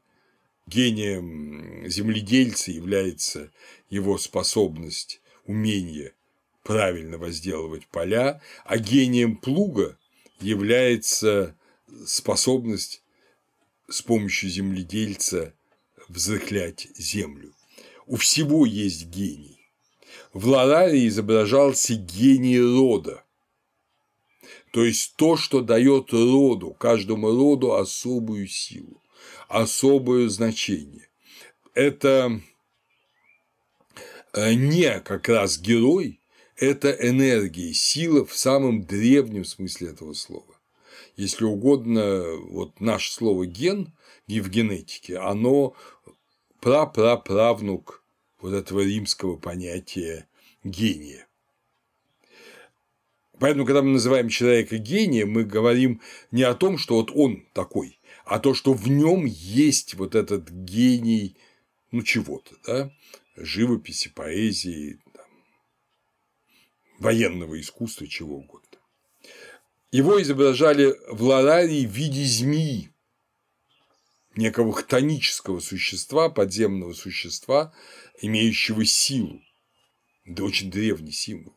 гением земледельца является его способность, умение правильно возделывать поля, а гением плуга является способность с помощью земледельца взрыхлять землю. У всего есть гений. В Лараре изображался гений рода, то есть то, что дает роду, каждому роду особую силу, особое значение. Это э, не как раз герой, это энергия, сила в самом древнем смысле этого слова. Если угодно, вот наше слово ген в генетике, оно прапраправнук вот этого римского понятия гения. Поэтому, когда мы называем человека гением, мы говорим не о том, что вот он такой, а то, что в нем есть вот этот гений, ну чего-то, да, живописи, поэзии, военного искусства, чего угодно. Его изображали в Ларарии в виде змеи, некого хтонического существа, подземного существа, имеющего силу, да очень древний символ,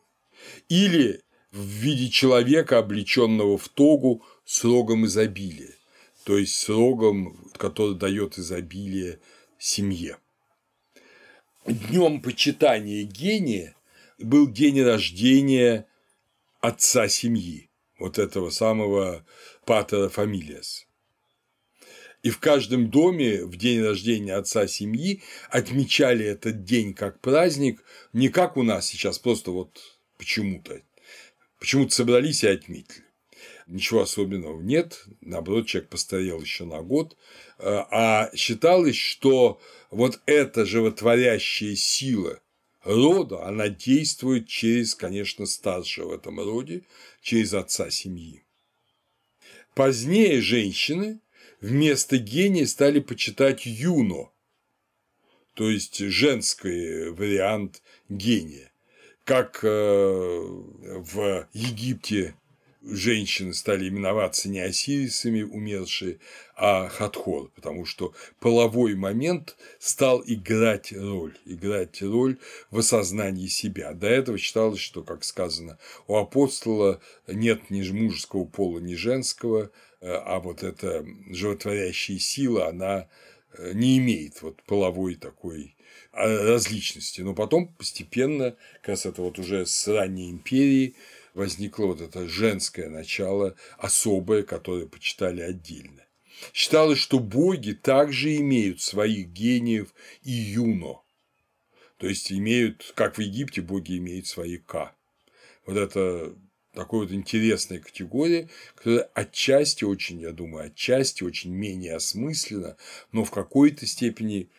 или в виде человека, облеченного в тогу с рогом изобилия, то есть с рогом, который дает изобилие семье. Днем почитания гения был день рождения отца семьи, вот этого самого Патера Фамилиас. И в каждом доме в день рождения отца семьи отмечали этот день как праздник, не как у нас сейчас, просто вот почему-то. Почему-то собрались и отметили. Ничего особенного нет, наоборот, человек постарел еще на год, а считалось, что вот эта животворящая сила рода, она действует через, конечно, старшего в этом роде, через отца семьи. Позднее женщины вместо гения стали почитать юно, то есть женский вариант гения, как э, в Египте женщины стали именоваться не Осирисами умершие, а Хатхор, потому что половой момент стал играть роль, играть роль в осознании себя. До этого считалось, что, как сказано, у апостола нет ни мужского пола, ни женского, а вот эта животворящая сила, она э, не имеет вот половой такой а, различности. Но потом постепенно, как раз это вот уже с ранней империи, возникло вот это женское начало, особое, которое почитали отдельно. Считалось, что боги также имеют своих гениев и юно, то есть имеют, как в Египте, боги имеют свои К. Вот это такой вот интересная категория, которая отчасти очень, я думаю, отчасти очень менее осмысленно, но в какой-то степени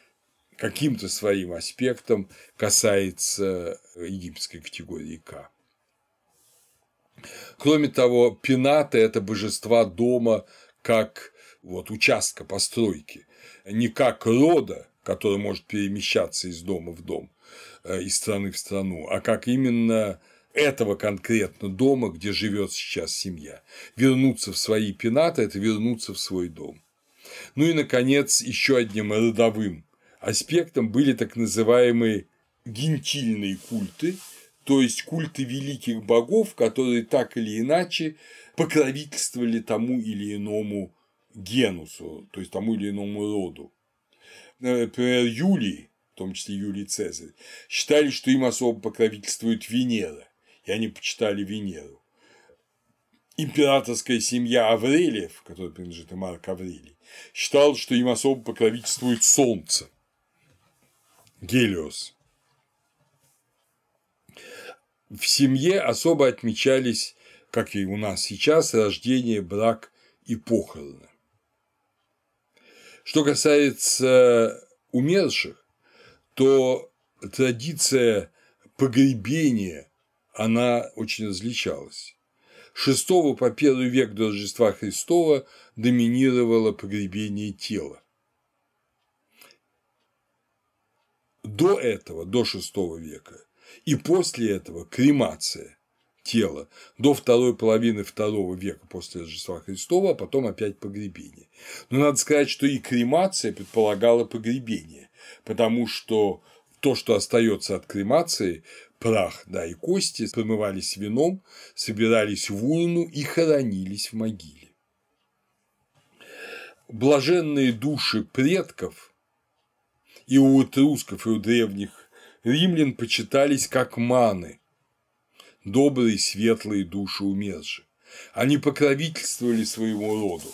каким-то своим аспектом касается египетской категории К. Кроме того, пенаты – это божества дома как вот, участка постройки, не как рода, который может перемещаться из дома в дом, э, из страны в страну, а как именно этого конкретно дома, где живет сейчас семья. Вернуться в свои пенаты – это вернуться в свой дом. Ну и, наконец, еще одним родовым аспектом были так называемые гентильные культы, то есть культы великих богов, которые так или иначе покровительствовали тому или иному генусу, то есть тому или иному роду. Например, Юлий, в том числе Юлий Цезарь, считали, что им особо покровительствует Венера, и они почитали Венеру. Императорская семья Аврелиев, которая принадлежит Марк Аврелий, считал, что им особо покровительствует Солнце, Гелиос в семье особо отмечались, как и у нас сейчас, рождение, брак и похороны. Что касается умерших, то традиция погребения, она очень различалась. С VI по I век до Рождества Христова доминировало погребение тела. До этого, до VI века, и после этого кремация тела до второй половины второго века после Рождества Христова, а потом опять погребение. Но надо сказать, что и кремация предполагала погребение, потому что то, что остается от кремации, прах, да, и кости промывались вином, собирались в урну и хоронились в могиле. Блаженные души предков и у этрусков, и у древних римлян почитались как маны, добрые светлые души умерших. Они покровительствовали своему роду.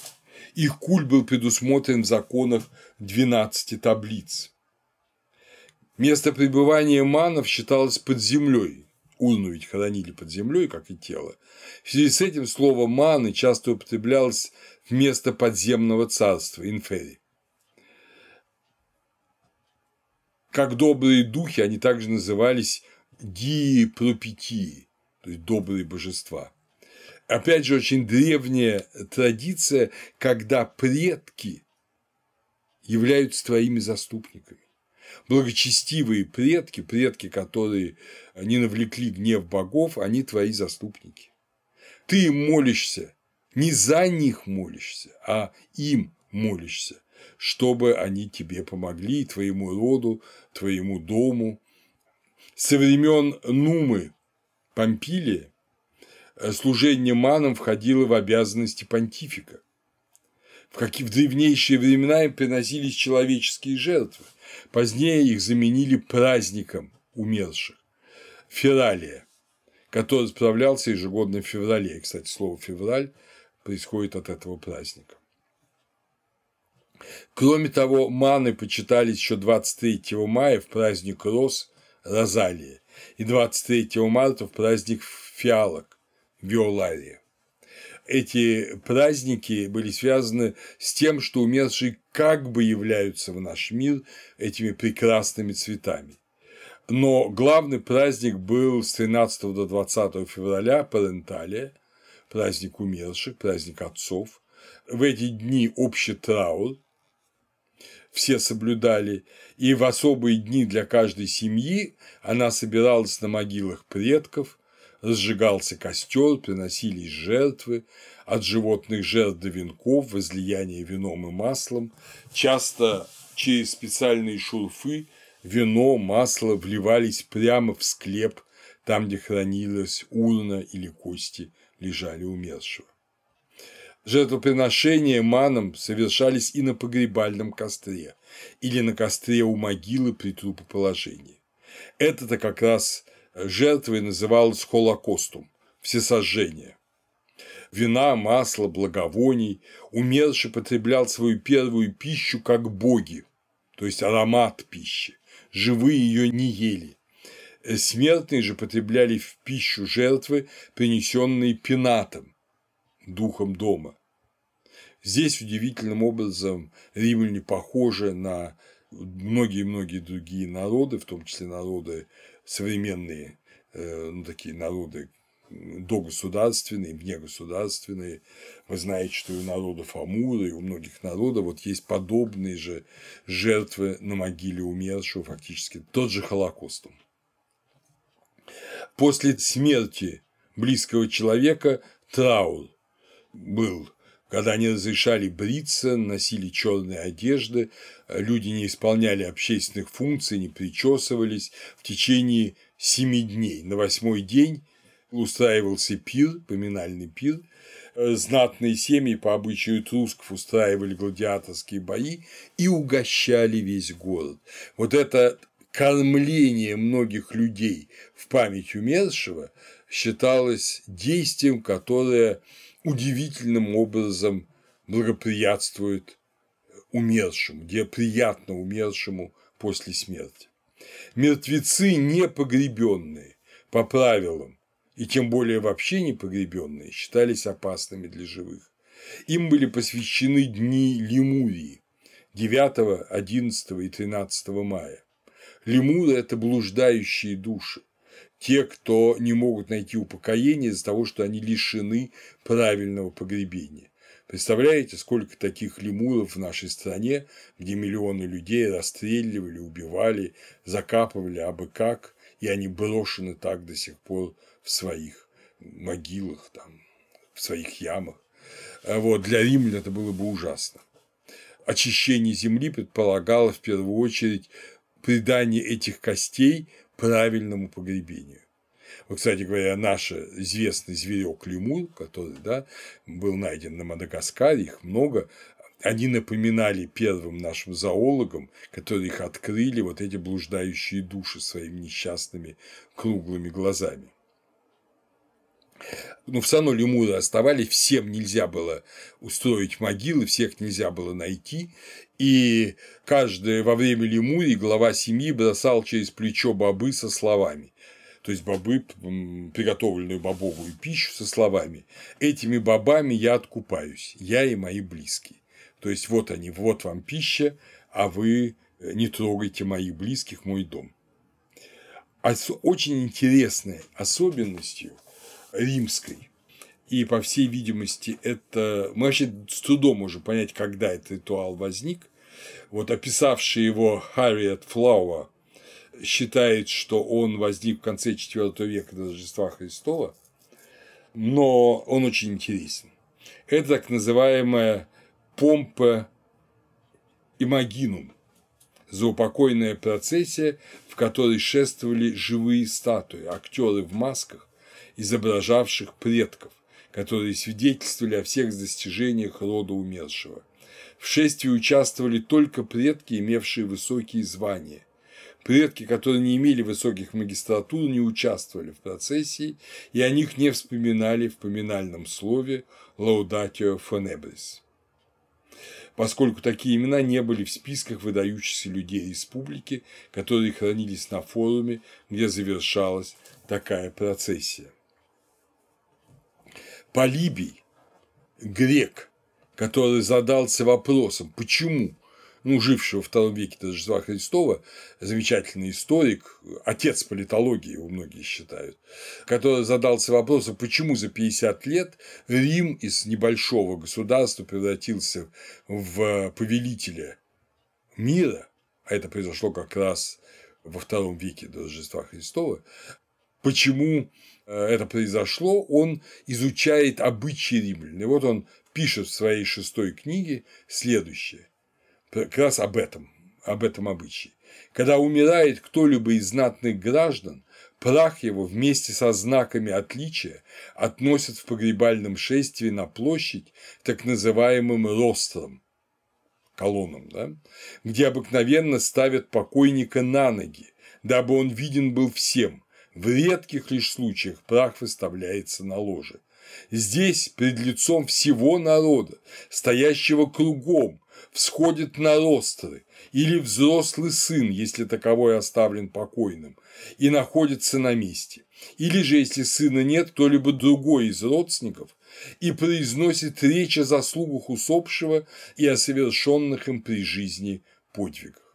Их культ был предусмотрен в законах 12 таблиц. Место пребывания манов считалось под землей. Урну ведь хоронили под землей, как и тело. В связи с этим слово «маны» часто употреблялось вместо подземного царства – инфери. Как добрые духи, они также назывались диепропетии, то есть добрые божества. Опять же, очень древняя традиция, когда предки являются твоими заступниками. благочестивые предки, предки, которые не навлекли гнев богов, они твои заступники. Ты им молишься, не за них молишься, а им молишься, чтобы они тебе помогли, твоему роду, твоему дому. Со времен Нумы Помпилия служение манам входило в обязанности понтифика. В, какие, в древнейшие времена им приносились человеческие жертвы, позднее их заменили праздником умерших – фералия, который справлялся ежегодно в феврале. Кстати, слово «февраль» происходит от этого праздника. Кроме того, маны почитались еще 23 мая в праздник Рос – Розалия и 23 марта в праздник фиалок – Виолария эти праздники были связаны с тем, что умершие как бы являются в наш мир этими прекрасными цветами. Но главный праздник был с 13 до 20 февраля Паренталия, праздник умерших, праздник отцов. В эти дни общий траур, все соблюдали, и в особые дни для каждой семьи она собиралась на могилах предков, разжигался костер, приносились жертвы, от животных жертв до венков, возлияние вином и маслом, часто через специальные шурфы вино, масло вливались прямо в склеп, там, где хранилась урна или кости лежали умершего. Жертвоприношения манам совершались и на погребальном костре, или на костре у могилы при трупоположении. Это-то как раз жертвой называлось холокостум – всесожжение. Вина, масло, благовоний умерший потреблял свою первую пищу как боги, то есть аромат пищи, живые ее не ели. Смертные же потребляли в пищу жертвы, принесенные пенатом, духом дома. Здесь удивительным образом римляне похожи на многие-многие другие народы, в том числе народы современные, э, ну, такие народы догосударственные, внегосударственные. Вы знаете, что и у народов Амура, и у многих народов вот есть подобные же жертвы на могиле умершего, фактически тот же Холокостом. После смерти близкого человека траур был когда не разрешали бриться, носили черные одежды, люди не исполняли общественных функций, не причесывались в течение семи дней. На восьмой день устраивался пир, поминальный пир, знатные семьи по обычаю трусков устраивали гладиаторские бои и угощали весь город. Вот это кормление многих людей в память умершего считалось действием, которое удивительным образом благоприятствует умершему, приятно умершему после смерти. Мертвецы не погребенные по правилам, и тем более вообще не погребенные, считались опасными для живых. Им были посвящены дни Лемурии 9, 11 и 13 мая. Лемуры – это блуждающие души, те, кто не могут найти упокоение из-за того, что они лишены правильного погребения. Представляете, сколько таких лемуров в нашей стране, где миллионы людей расстреливали, убивали, закапывали абы как, и они брошены так до сих пор в своих могилах, там, в своих ямах. А вот, для римлян это было бы ужасно. Очищение земли предполагало в первую очередь придание этих костей правильному погребению. Вот, кстати говоря, наш известный зверек лемур, который да, был найден на Мадагаскаре, их много, они напоминали первым нашим зоологам, которые их открыли, вот эти блуждающие души своими несчастными круглыми глазами. Но все равно лемуры оставались, всем нельзя было устроить могилы, всех нельзя было найти, и каждый во время лемурии глава семьи бросал через плечо бобы со словами то есть бобы, приготовленную бобовую пищу со словами «Этими бобами я откупаюсь, я и мои близкие». То есть вот они, вот вам пища, а вы не трогайте моих близких, мой дом. Очень интересной особенностью римской, и по всей видимости это мы вообще с трудом можем понять, когда этот ритуал возник, Вот описавший его Харриет Флауа считает, что он возник в конце IV века до Рождества Христова, но он очень интересен. Это так называемая помпа имагинум, заупокойная процессия, в которой шествовали живые статуи, актеры в масках, изображавших предков, которые свидетельствовали о всех достижениях рода умершего. В шествии участвовали только предки, имевшие высокие звания. Предки, которые не имели высоких магистратур, не участвовали в процессии, и о них не вспоминали в поминальном слове «laudatio funebris» поскольку такие имена не были в списках выдающихся людей республики, которые хранились на форуме, где завершалась такая процессия. Полибий, грек, который задался вопросом, почему ну, живший во втором веке до Рождества Христова, замечательный историк, отец политологии, его многие считают, который задался вопросом, почему за 50 лет Рим из небольшого государства превратился в повелителя мира, а это произошло как раз во втором веке до Рождества Христова, почему это произошло, он изучает обычаи римлян. И вот он пишет в своей шестой книге следующее как раз об этом, об этом обычае. Когда умирает кто-либо из знатных граждан, прах его вместе со знаками отличия относят в погребальном шествии на площадь так называемым ростром, колоннам, да, где обыкновенно ставят покойника на ноги, дабы он виден был всем. В редких лишь случаях прах выставляется на ложе. Здесь, пред лицом всего народа, стоящего кругом, всходит на ростры, или взрослый сын, если таковой оставлен покойным, и находится на месте, или же, если сына нет, кто-либо другой из родственников, и произносит речь о заслугах усопшего и о совершенных им при жизни подвигах.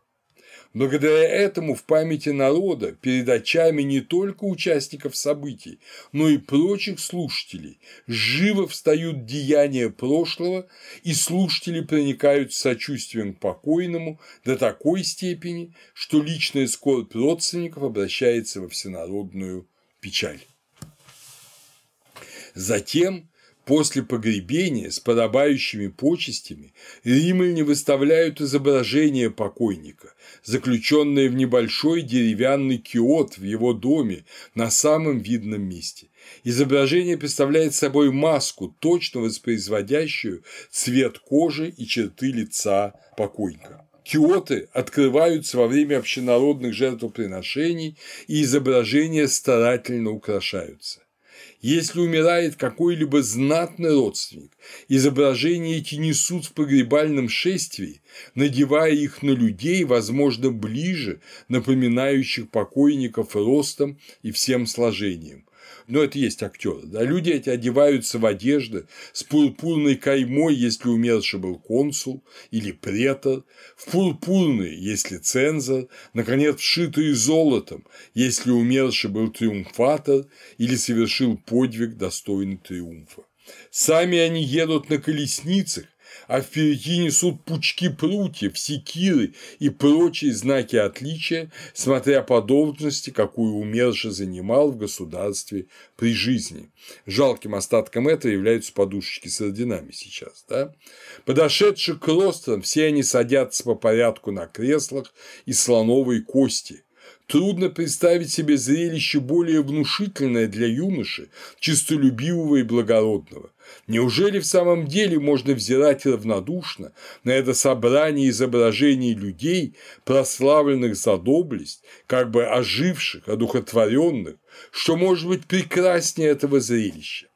Благодаря этому в памяти народа перед очами не только участников событий, но и прочих слушателей живо встают деяния прошлого, и слушатели проникают с сочувствием к покойному до такой степени, что личная скорбь родственников обращается во всенародную печаль. Затем После погребения с подобающими почестями римляне выставляют изображение покойника, заключенное в небольшой деревянный киот в его доме на самом видном месте. Изображение представляет собой маску, точно воспроизводящую цвет кожи и черты лица покойника. Киоты открываются во время общенародных жертвоприношений, и изображения старательно украшаются. Если умирает какой-либо знатный родственник, изображения эти несут в погребальном шествии, надевая их на людей, возможно, ближе, напоминающих покойников ростом и всем сложением, но это есть актеры. Да? Люди эти одеваются в одежды с пурпурной каймой, если умерший был консул или претор, в пурпурные, если цензор, наконец, вшитые золотом, если умерший был триумфатор или совершил подвиг, достойный триумфа. Сами они едут на колесницах, а впереди несут пучки прутьев, секиры и прочие знаки отличия, смотря по должности, какую умерший занимал в государстве при жизни. Жалким остатком этого являются подушечки с орденами сейчас. Да? Подошедшие к рострам, все они садятся по порядку на креслах из слоновой кости, Трудно представить себе зрелище более внушительное для юноши, чистолюбивого и благородного. Неужели в самом деле можно взирать равнодушно на это собрание изображений людей, прославленных за доблесть, как бы оживших, одухотворенных, что может быть прекраснее этого зрелища?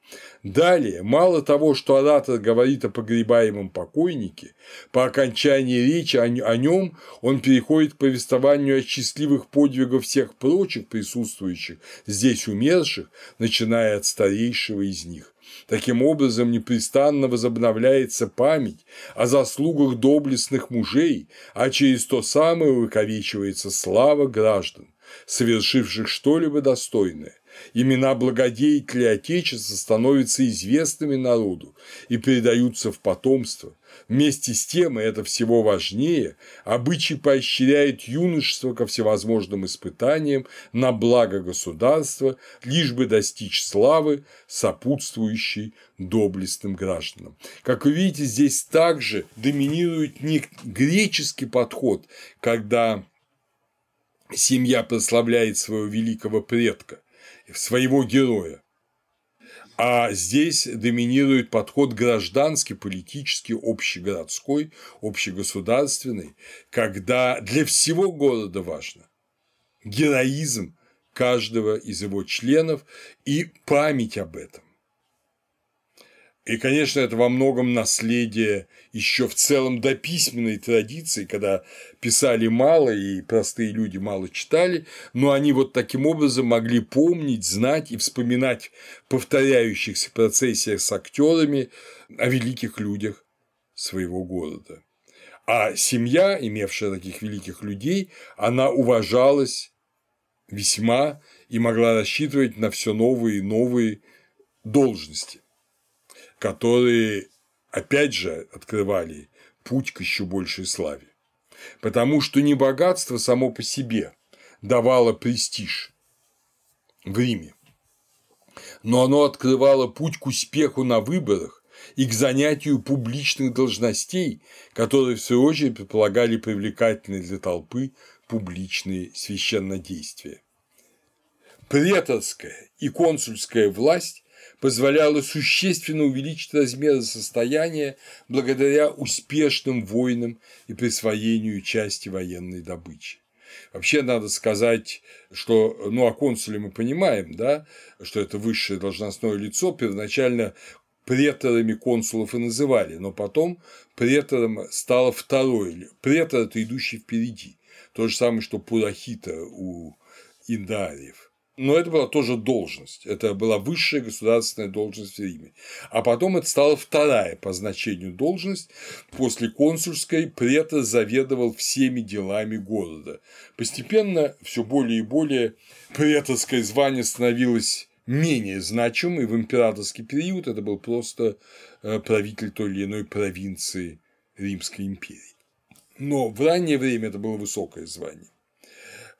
Далее, мало того, что оратор говорит о погребаемом покойнике, по окончании речи о нем он переходит к повествованию о счастливых подвигах всех прочих присутствующих здесь умерших, начиная от старейшего из них. Таким образом, непрестанно возобновляется память о заслугах доблестных мужей, а через то самое увековечивается слава граждан. совершивших что-либо достойное. Имена благодетелей Отечества становятся известными народу и передаются в потомство. Вместе с тем, и это всего важнее, обычай поощряет юношество ко всевозможным испытаниям на благо государства, лишь бы достичь славы, сопутствующей доблестным гражданам. Как вы видите, здесь также доминирует не греческий подход, когда семья прославляет своего великого предка, своего героя. А здесь доминирует подход гражданский, политический, общегородской, общегосударственный, когда для всего города важно героизм каждого из его членов и память об этом. И, конечно, это во многом наследие еще в целом до письменной традиции, когда писали мало и простые люди мало читали, но они вот таким образом могли помнить, знать и вспоминать повторяющихся процессиях с актерами о великих людях своего города. А семья, имевшая таких великих людей, она уважалась весьма и могла рассчитывать на все новые и новые должности которые, опять же, открывали путь к еще большей славе. Потому что не богатство само по себе давало престиж в Риме, но оно открывало путь к успеху на выборах и к занятию публичных должностей, которые в свою очередь предполагали привлекательные для толпы публичные священнодействия. Преторская и консульская власть позволяло существенно увеличить размеры состояния благодаря успешным войнам и присвоению части военной добычи. Вообще надо сказать, что, ну, о консуле мы понимаем, да, что это высшее должностное лицо, первоначально преторами консулов и называли, но потом претором стало второе, претор – это идущий впереди, то же самое, что пурахита у индариев. Но это была тоже должность, это была высшая государственная должность в Риме. А потом это стала вторая по значению должность. После консульской претор заведовал всеми делами города. Постепенно все более и более преторское звание становилось менее значимым, и в императорский период это был просто э, правитель той или иной провинции Римской империи. Но в раннее время это было высокое звание.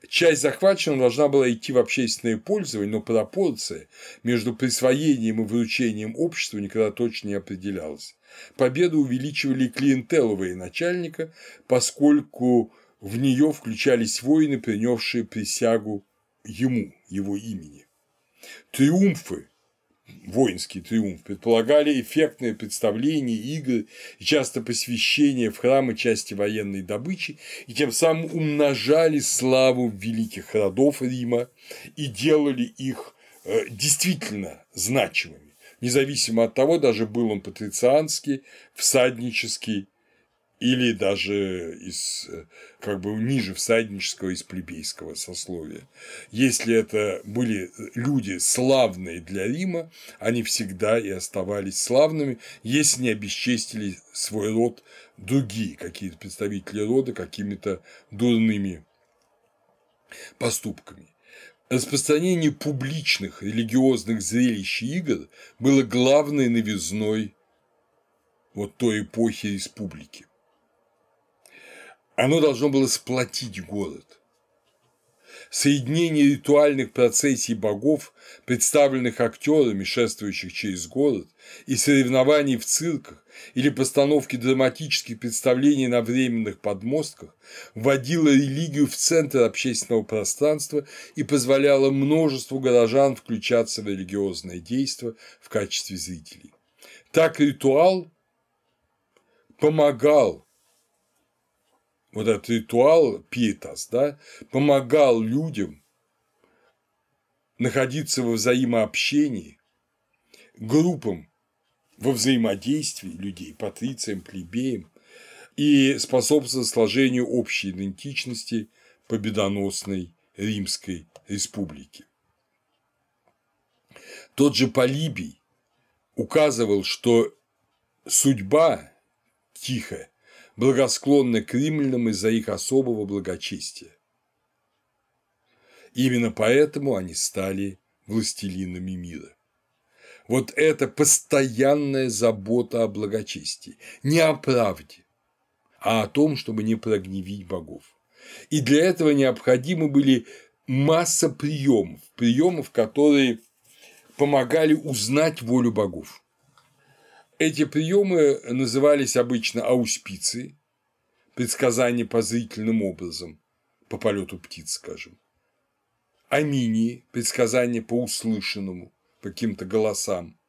Часть захваченного должна была идти в общественное пользование, но пропорция между присвоением и выручением обществу никогда точно не определялась. Победу увеличивали клиентелу военачальника, поскольку в нее включались воины, принесшие присягу ему, его имени. Триумфы воинский триумф, предполагали эффектное представление, игры и часто посвящение в храмы части военной добычи, и тем самым умножали славу великих родов Рима и делали их э, действительно значимыми, независимо от того, даже был он патрицианский, всаднический или даже из как бы ниже всаднического из плебейского сословия. Если это были люди славные для Рима, они всегда и оставались славными, если не обесчестили свой род другие какие-то представители рода какими-то дурными поступками. Распространение публичных религиозных зрелищ и игр было главной новизной вот той эпохи республики. Оно должно было сплотить город. Соединение ритуальных процессий богов, представленных актерами, шествующих через город, и соревнований в цирках или постановки драматических представлений на временных подмостках вводило религию в центр общественного пространства и позволяло множеству горожан включаться в религиозное действие в качестве зрителей. Так ритуал помогал вот этот ритуал пиетас, да, помогал людям находиться во взаимообщении, группам во взаимодействии людей, патрициям, плебеям, и способствовал сложению общей идентичности победоносной Римской республики. Тот же Полибий указывал, что судьба тихая благосклонны к римлянам из-за их особого благочестия. Именно поэтому они стали властелинами мира. Вот это постоянная забота о благочестии, не о правде, а о том, чтобы не прогневить богов. И для этого необходимы были масса приемов, приемов, которые помогали узнать волю богов. Эти приемы назывались обычно ауспиции, предсказания по зрительным образом, по полету птиц, скажем, аминии, предсказания по услышанному, по каким-то голосам,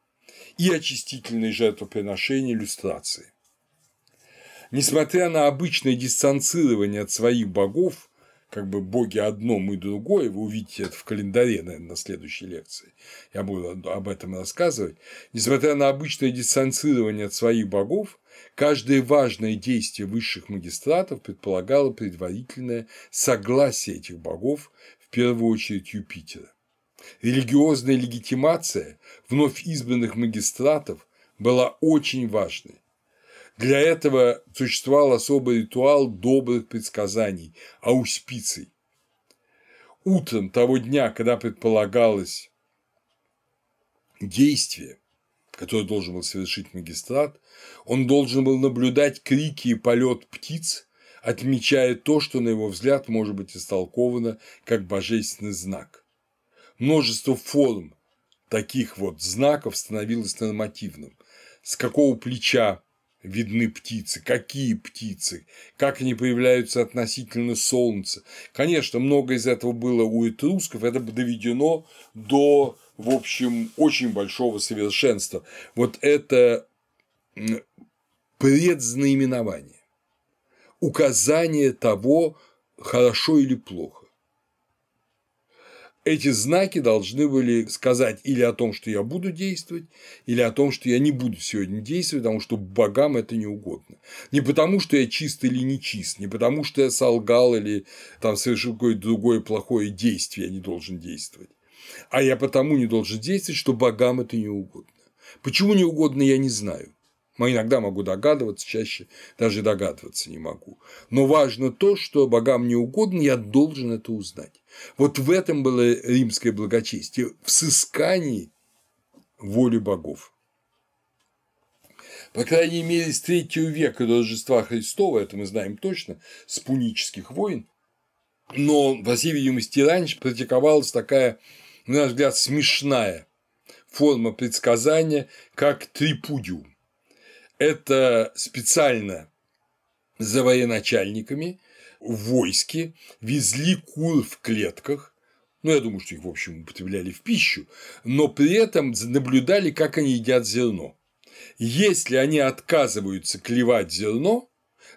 и очистительные жертвоприношения иллюстрации. Несмотря на обычное дистанцирование от своих богов, как бы боги одно, мы другое, вы увидите это в календаре, наверное, на следующей лекции, я буду об этом рассказывать, несмотря на обычное дистанцирование от своих богов, каждое важное действие высших магистратов предполагало предварительное согласие этих богов, в первую очередь Юпитера. Религиозная легитимация вновь избранных магистратов была очень важной. Для этого существовал особый ритуал добрых предсказаний – ауспиций. Утром того дня, когда предполагалось действие, которое должен был совершить магистрат, он должен был наблюдать крики и полет птиц, отмечая то, что, на его взгляд, может быть истолковано как божественный знак. Множество форм таких вот знаков становилось нормативным. С какого плеча видны птицы, какие птицы, как они появляются относительно Солнца. Конечно, много из этого было у этрусков, это доведено до, в общем, очень большого совершенства. Вот это предзнаименование, указание того, хорошо или плохо эти знаки должны были сказать или о том, что я буду действовать, или о том, что я не буду сегодня действовать, потому что богам это не угодно. Не потому, что я чист или не чист, не потому, что я солгал или там совершил какое-то другое плохое действие, я не должен действовать, а я потому не должен действовать, что богам это не угодно. Почему не угодно, я не знаю. Мы иногда могу догадываться, чаще даже догадываться не могу. Но важно то, что богам не угодно, я должен это узнать. Вот в этом было римское благочестие, в сыскании воли богов. По крайней мере, с третьего века до Рождества Христова, это мы знаем точно, с пунических войн, но, по всей видимости, раньше практиковалась такая, на наш взгляд, смешная форма предсказания, как трипудиум это специально за военачальниками в войске везли кур в клетках, ну, я думаю, что их, в общем, употребляли в пищу, но при этом наблюдали, как они едят зерно. Если они отказываются клевать зерно,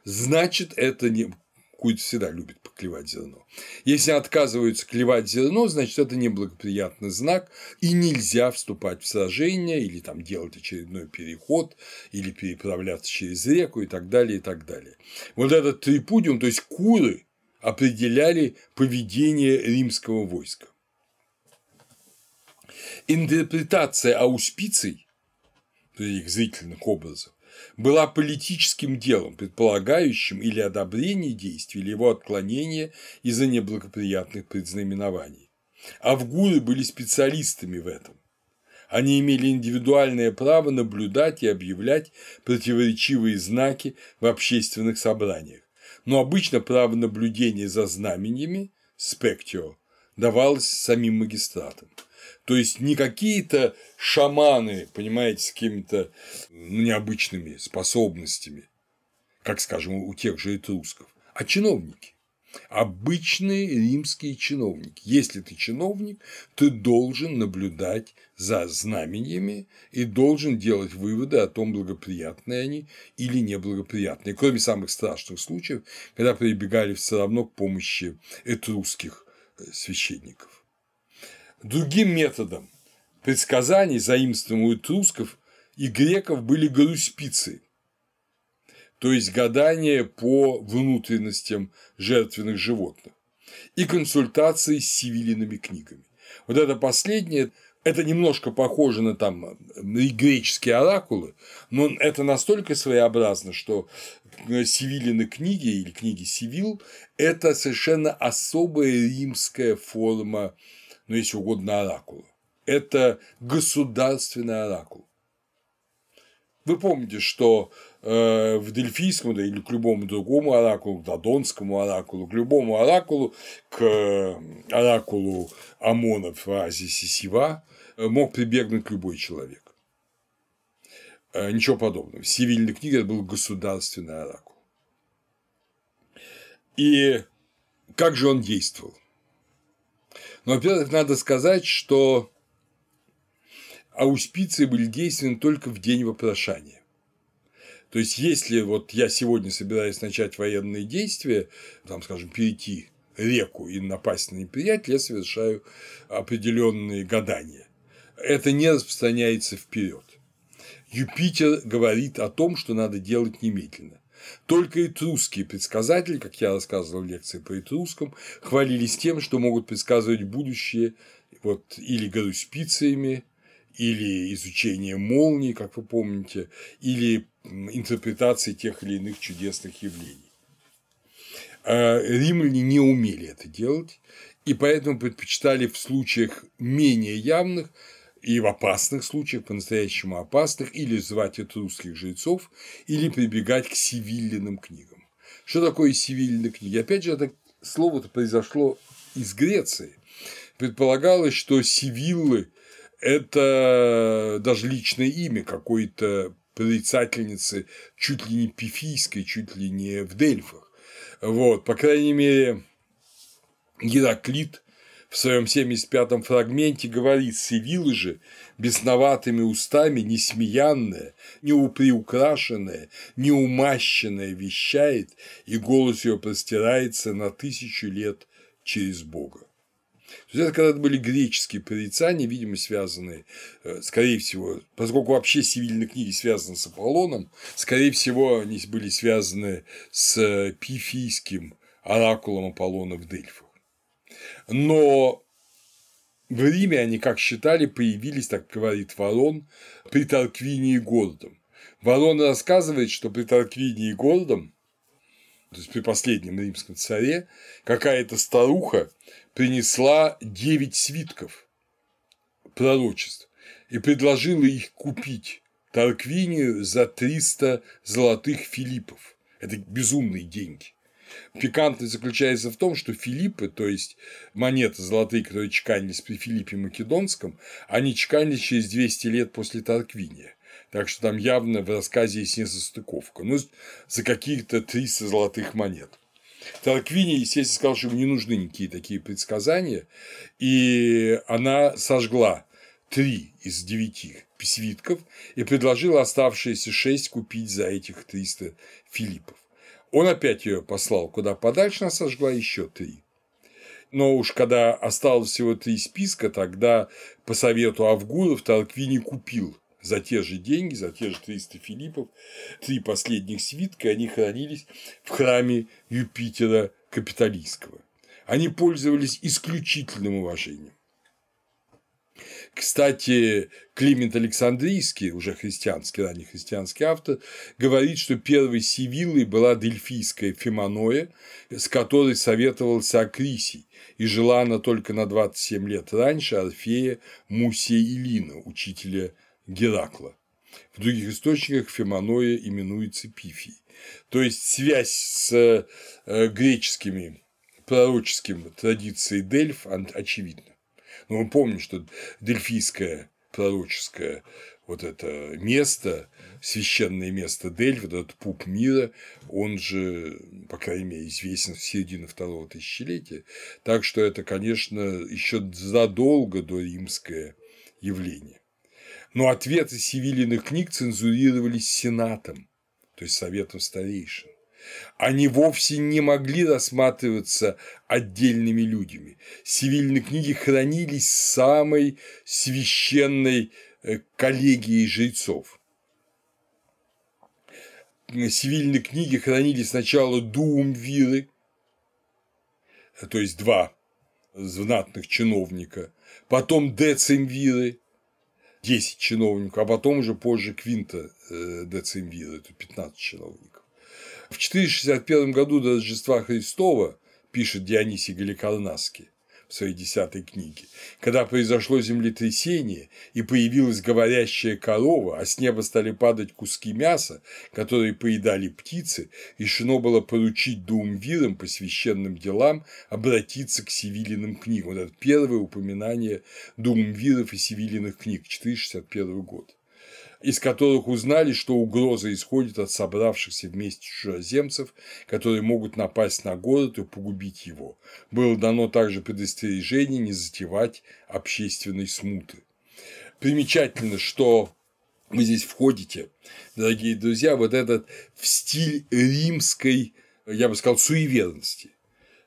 значит, это не курица всегда любит поклевать зерно. Если отказываются клевать зерно, значит, это неблагоприятный знак, и нельзя вступать в сражение или там делать очередной переход, или переправляться через реку и так далее, и так далее. Вот этот трипудиум, то есть куры, определяли поведение римского войска. Интерпретация ауспиций, то есть их зрительных образов, была политическим делом, предполагающим или одобрение действий, или его отклонение из-за неблагоприятных предзнаменований. Авгуры были специалистами в этом. Они имели индивидуальное право наблюдать и объявлять противоречивые знаки в общественных собраниях, но обычно право наблюдения за знаменями – спектио – давалось самим магистратам. То есть не какие-то шаманы, понимаете, с какими-то ну, необычными способностями, как, скажем, у тех же этрусков, а чиновники. Обычные римские чиновники. Если ты чиновник, ты должен наблюдать за знамениями и должен делать выводы о том, благоприятные они или неблагоприятные, кроме самых страшных случаев, когда прибегали все равно к помощи этрусских э, священников. Другим методом предсказаний, заимствованным у этрусков и греков, были гаруспицы, то есть гадания по внутренностям жертвенных животных, и консультации с сивилиными книгами. Вот это последнее, это немножко похоже на там на греческие оракулы, но это настолько своеобразно, что Сивилины книги или книги Сивил – это совершенно особая римская форма, ну, если угодно, оракула. Это государственный оракул. Вы помните, что э, в Дельфийском да, или к любому другому оракулу, к Додонскому оракулу, к любому оракулу, к оракулу Амонов в Азисе Сива э, мог прибегнуть любой человек. Э, ничего подобного. В Сивильной книге это был государственный оракул. И как же он действовал? Ну, во-первых, надо сказать, что ауспиции были действенны только в день вопрошания. То есть, если вот я сегодня собираюсь начать военные действия, там, скажем, перейти реку и напасть на неприятеля, я совершаю определенные гадания. Это не распространяется вперед. Юпитер говорит о том, что надо делать немедленно. Только этрусские предсказатели, как я рассказывал в лекции по этрускам, хвалились тем, что могут предсказывать будущее вот, или гаруспициями, или изучение молний, как вы помните, или интерпретации тех или иных чудесных явлений. А римляне не умели это делать, и поэтому предпочитали в случаях менее явных и в опасных случаях, по-настоящему опасных, или звать от русских жрецов, или прибегать к сивильным книгам. Что такое сивильные книги? Опять же, это слово-то произошло из Греции. Предполагалось, что сивиллы это даже личное имя какой-то прорицательницы чуть ли не пифийской, чуть ли не в Дельфах. Вот, по крайней мере, Гераклит в своем 75-м фрагменте говорит «Севилы же бесноватыми устами несмеянная, неуприукрашенная, неумащенная вещает, и голос ее простирается на тысячу лет через Бога». То есть это когда-то были греческие прорицания, видимо, связанные, э, скорее всего, поскольку вообще сивильные книги связаны с Аполлоном, скорее всего, они были связаны с пифийским оракулом Аполлона в Дельфах. Но в Риме они, как считали, появились, так говорит Ворон, при Тарквинии Гордом. Ворон рассказывает, что при Тарквинии Гордом, то есть при последнем римском царе, какая-то старуха принесла девять свитков пророчеств и предложила их купить Тарквинию за 300 золотых филиппов. Это безумные деньги. Пикантность заключается в том, что Филиппы, то есть монеты золотые, которые чеканились при Филиппе Македонском, они чеканились через 200 лет после Тарквиния. Так что там явно в рассказе есть несостыковка. Ну, за каких-то 300 золотых монет. Тарквини, естественно, сказал, что ему не нужны никакие такие предсказания, и она сожгла три из девяти свитков и предложила оставшиеся шесть купить за этих 300 филиппов. Он опять ее послал куда подальше, она сожгла еще три. Но уж когда осталось всего три списка, тогда по совету Авгуров Тарквини купил за те же деньги, за те же 300 филиппов, три последних свитка, они хранились в храме Юпитера Капитолийского. Они пользовались исключительным уважением. Кстати, Климент Александрийский, уже христианский, ранний христианский автор, говорит, что первой Сивиллой была дельфийская Фиманоя, с которой советовался Акрисий, и жила она только на 27 лет раньше Орфея Мусия Илина, учителя Геракла. В других источниках Феманоя именуется Пифией. То есть связь с э, греческими пророческими традицией Дельф очевидна. Но мы помним, что дельфийское пророческое вот это место, священное место Дельф, этот пуп мира, он же, по крайней мере, известен в середине второго тысячелетия. Так что это, конечно, еще задолго до римское явление. Но ответы Севилиных книг цензурировались Сенатом, то есть Советом старейшин. Они вовсе не могли рассматриваться отдельными людьми. Севильные книги хранились самой священной э, коллегией жрецов. Севильные книги хранили сначала дуум виры, то есть два знатных чиновника, потом децимвиры, 10 чиновников, а потом уже позже квинта э, децимвира, это 15 чиновников. В 461 году до Рождества Христова, пишет Дионисий Галикарнасский, в своей десятой книге, когда произошло землетрясение и появилась говорящая корова, а с неба стали падать куски мяса, которые поедали птицы, решено было поручить двум вирам по священным делам обратиться к Севилиным книгам. Вот это первое упоминание Думвиров и Севилиных книг, 461 год из которых узнали, что угроза исходит от собравшихся вместе чужеземцев, которые могут напасть на город и погубить его. Было дано также предостережение не затевать общественной смуты. Примечательно, что вы здесь входите, дорогие друзья, вот этот в стиль римской, я бы сказал, суеверности.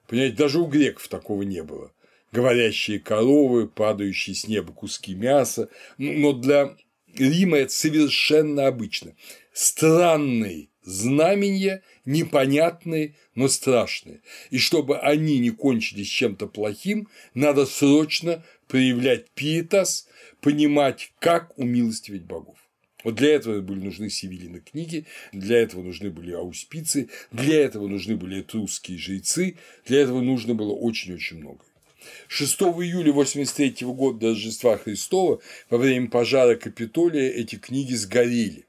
Понимаете, даже у греков такого не было. Говорящие коровы, падающие с неба куски мяса. Но для Рима это совершенно обычно. Странные знамения, непонятные, но страшные. И чтобы они не кончились чем-то плохим, надо срочно проявлять пиетас, понимать, как умилостивить богов. Вот для этого были нужны Севилины книги, для этого нужны были ауспицы, для этого нужны были этрусские жрецы, для этого нужно было очень-очень много. 6 июля 83 года до Рождества Христова во время пожара Капитолия эти книги сгорели.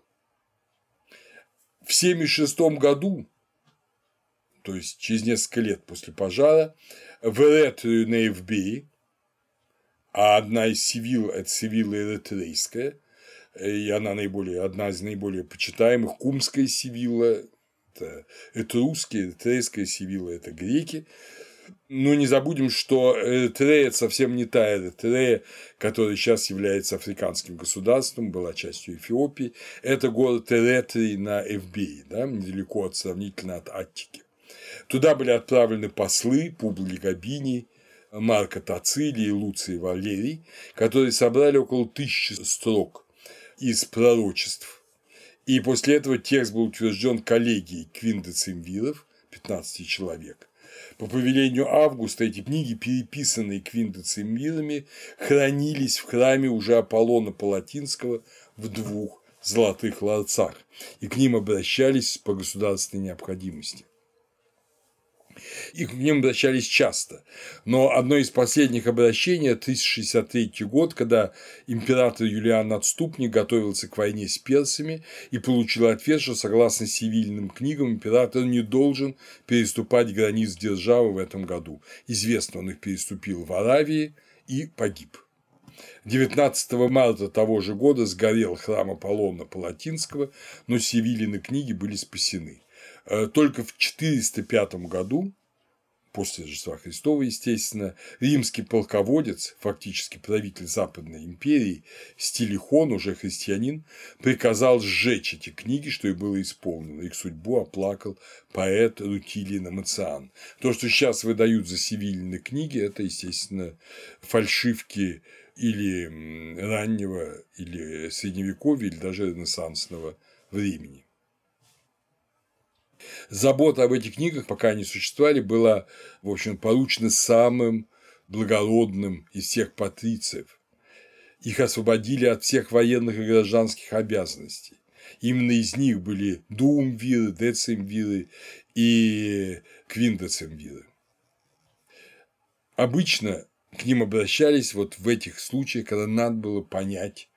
В 76 году, то есть через несколько лет после пожара, в Эретрию на Эвбее, а одна из Севил – это Севилла Эретрейская, и она наиболее, одна из наиболее почитаемых, Кумская Севилла, это этрусские, Эретрейская Севилла – это греки, ну, не забудем, что Эритрея – совсем не та Эритрея, которая сейчас является африканским государством, была частью Эфиопии. Это город Эретрий на Эвбее, да, недалеко от, сравнительно от Аттики. Туда были отправлены послы Публий Габини, Марка Тацилий Луций Валерий, которые собрали около тысячи строк из пророчеств. И после этого текст был утвержден коллегией Квиндецимвиров, 15 человек – по повелению Августа эти книги, переписанные квинтоцимирами, хранились в храме уже Аполлона Палатинского в двух золотых ларцах, и к ним обращались по государственной необходимости. И к ним обращались часто. Но одно из последних обращений – 1063 год, когда император Юлиан Отступник готовился к войне с персами и получил ответ, что согласно цивильным книгам император не должен переступать границ державы в этом году. Известно, он их переступил в Аравии и погиб. 19 марта того же года сгорел храм Аполлона Палатинского, но Севилины книги были спасены. Э, только в 405 году, после Рождества Христова, естественно, римский полководец, фактически правитель Западной империи, Стилихон, уже христианин, приказал сжечь эти книги, что и было исполнено. Их судьбу оплакал поэт Рутилий Мациан. То, что сейчас выдают за сивильные книги, это, естественно, фальшивки или раннего, или средневековья, или даже ренессансного времени. Забота об этих книгах, пока они существовали, была, в общем, поручена самым благородным из всех патрициев. Их освободили от всех военных и гражданских обязанностей. Именно из них были дуумвиры, децимвиры и квиндецимвиры. Обычно к ним обращались вот в этих случаях, когда надо было понять,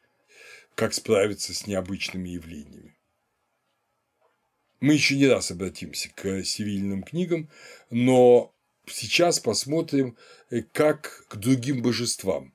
как справиться с необычными явлениями. Мы еще не раз обратимся к сивильным книгам, но сейчас посмотрим, э, как к другим божествам,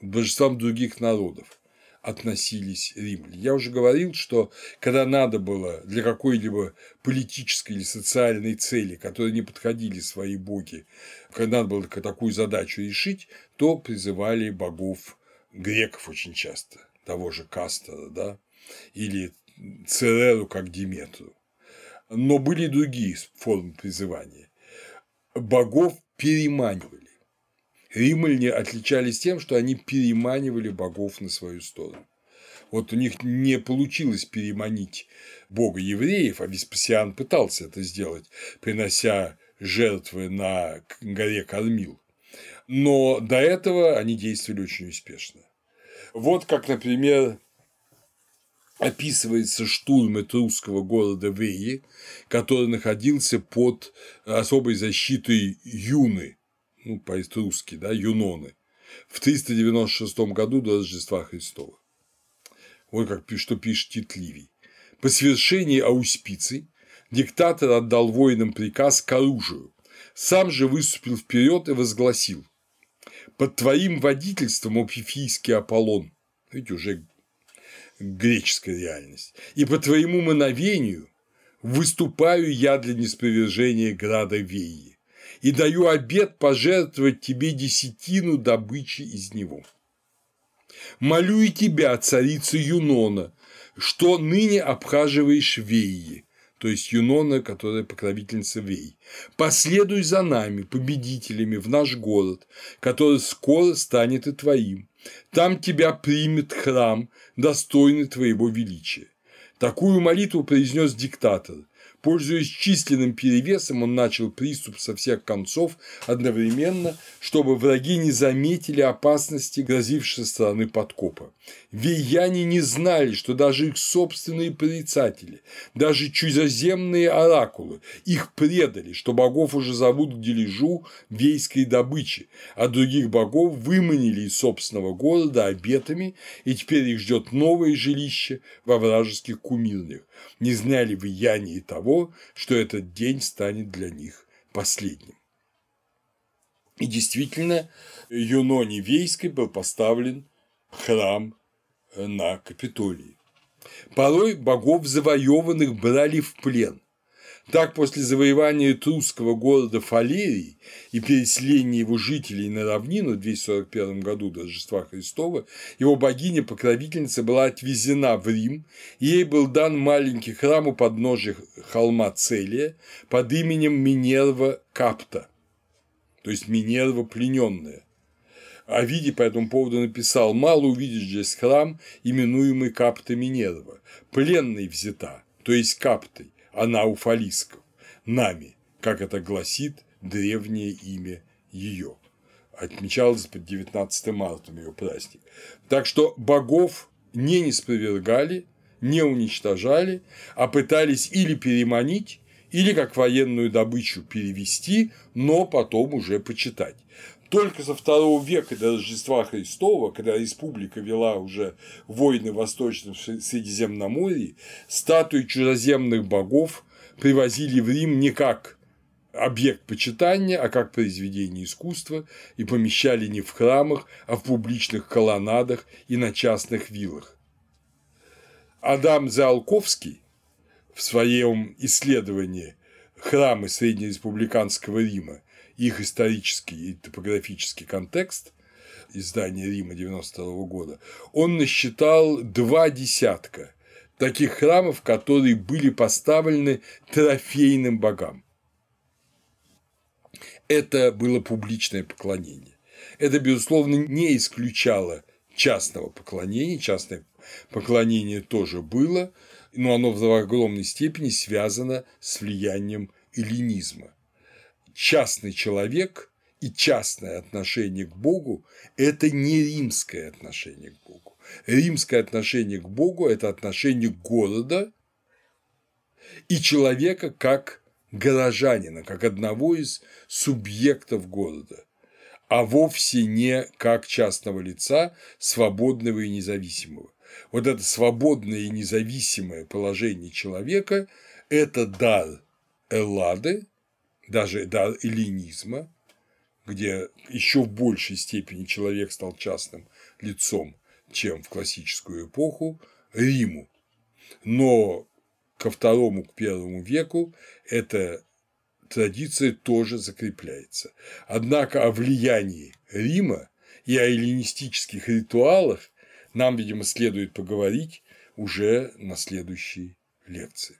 божествам других народов относились римляне. Я уже говорил, что когда надо было для какой-либо политической или социальной цели, которые не подходили свои боги, когда надо было такую задачу решить, то призывали богов греков очень часто, того же Кастора, да, или Цереру как Диметру. Но были другие формы призывания. Богов переманивали. Римляне отличались тем, что они переманивали богов на свою сторону. Вот у них не получилось переманить бога евреев, а Веспасиан пытался это сделать, принося жертвы на горе Кормил. но до этого они действовали очень успешно. Вот как, например, описывается штурм этрусского города Веи, который находился под особой защитой Юны, ну, по-этрусски, да, Юноны, в 396 году до Рождества Христова. Вот как что пишет Тит Ливий. По свершении ауспиций диктатор отдал воинам приказ к оружию, сам же выступил вперед и возгласил «Под твоим водительством, Пифийский Аполлон, видите, уже греческая реальность, и по твоему мановению выступаю я для неспровержения града Веи и даю обет пожертвовать тебе десятину добычи из него. Молю и тебя, царица Юнона, что ныне обхаживаешь Веи, то есть Юнона, которая покровительница Вей. Последуй за нами, победителями, в наш город, который скоро станет и твоим. Там тебя примет храм, достойный твоего величия. Такую молитву произнес диктатор, Пользуясь численным перевесом, он начал приступ со всех концов одновременно, чтобы враги не заметили опасности, грозившей со стороны подкопа. Веяне не знали, что даже их собственные порицатели, даже чужеземные оракулы их предали, что богов уже зовут к дележу вейской добычи, а других богов выманили из собственного города обетами, и теперь их ждет новое жилище во вражеских кумирнях. Не знали влияния того, что этот день станет для них последним. И действительно, Юноне Вейской был поставлен храм на Капитолии. Порой богов завоеванных брали в плен, так, после завоевания этрусского города Фалерий и переселения его жителей на равнину в 241 году до Рождества Христова, его богиня-покровительница была отвезена в Рим, и ей был дан маленький храм у подножия холма Целия под именем Минерва Капта, то есть Минерва плененная. Овидий по этому поводу написал «Мало увидишь здесь храм, именуемый Капта Минерва, пленной взята, то есть Каптой, она у фалисков, нами, как это гласит древнее имя ее. Отмечалось под 19 марта ее праздник. Так что богов не неспровергали, не уничтожали, а пытались или переманить, или как военную добычу перевести, но потом уже почитать. Только со второго века до Рождества Христова, когда республика вела уже войны в Восточном Средиземноморье, статуи чужеземных богов привозили в Рим не как объект почитания, а как произведение искусства и помещали не в храмах, а в публичных колоннадах и на частных виллах. Адам Залковский в своем исследовании храмы среднереспубликанского Рима их исторический и топографический контекст издания Рима 92 года, он насчитал два десятка таких храмов, которые были поставлены трофейным богам. Это было публичное поклонение. Это, безусловно, не исключало частного поклонения, частное поклонение тоже было, но оно в огромной степени связано с влиянием эллинизма частный человек и частное отношение к Богу – это не римское отношение к Богу. Римское отношение к Богу – это отношение города и человека как горожанина, как одного из субъектов города, а вовсе не как частного лица, свободного и независимого. Вот это свободное и независимое положение человека – это дар Эллады, даже до эллинизма, где еще в большей степени человек стал частным лицом, чем в классическую эпоху, Риму. Но ко второму, к первому веку эта традиция тоже закрепляется. Однако о влиянии Рима и о эллинистических ритуалах нам, видимо, следует поговорить уже на следующей лекции.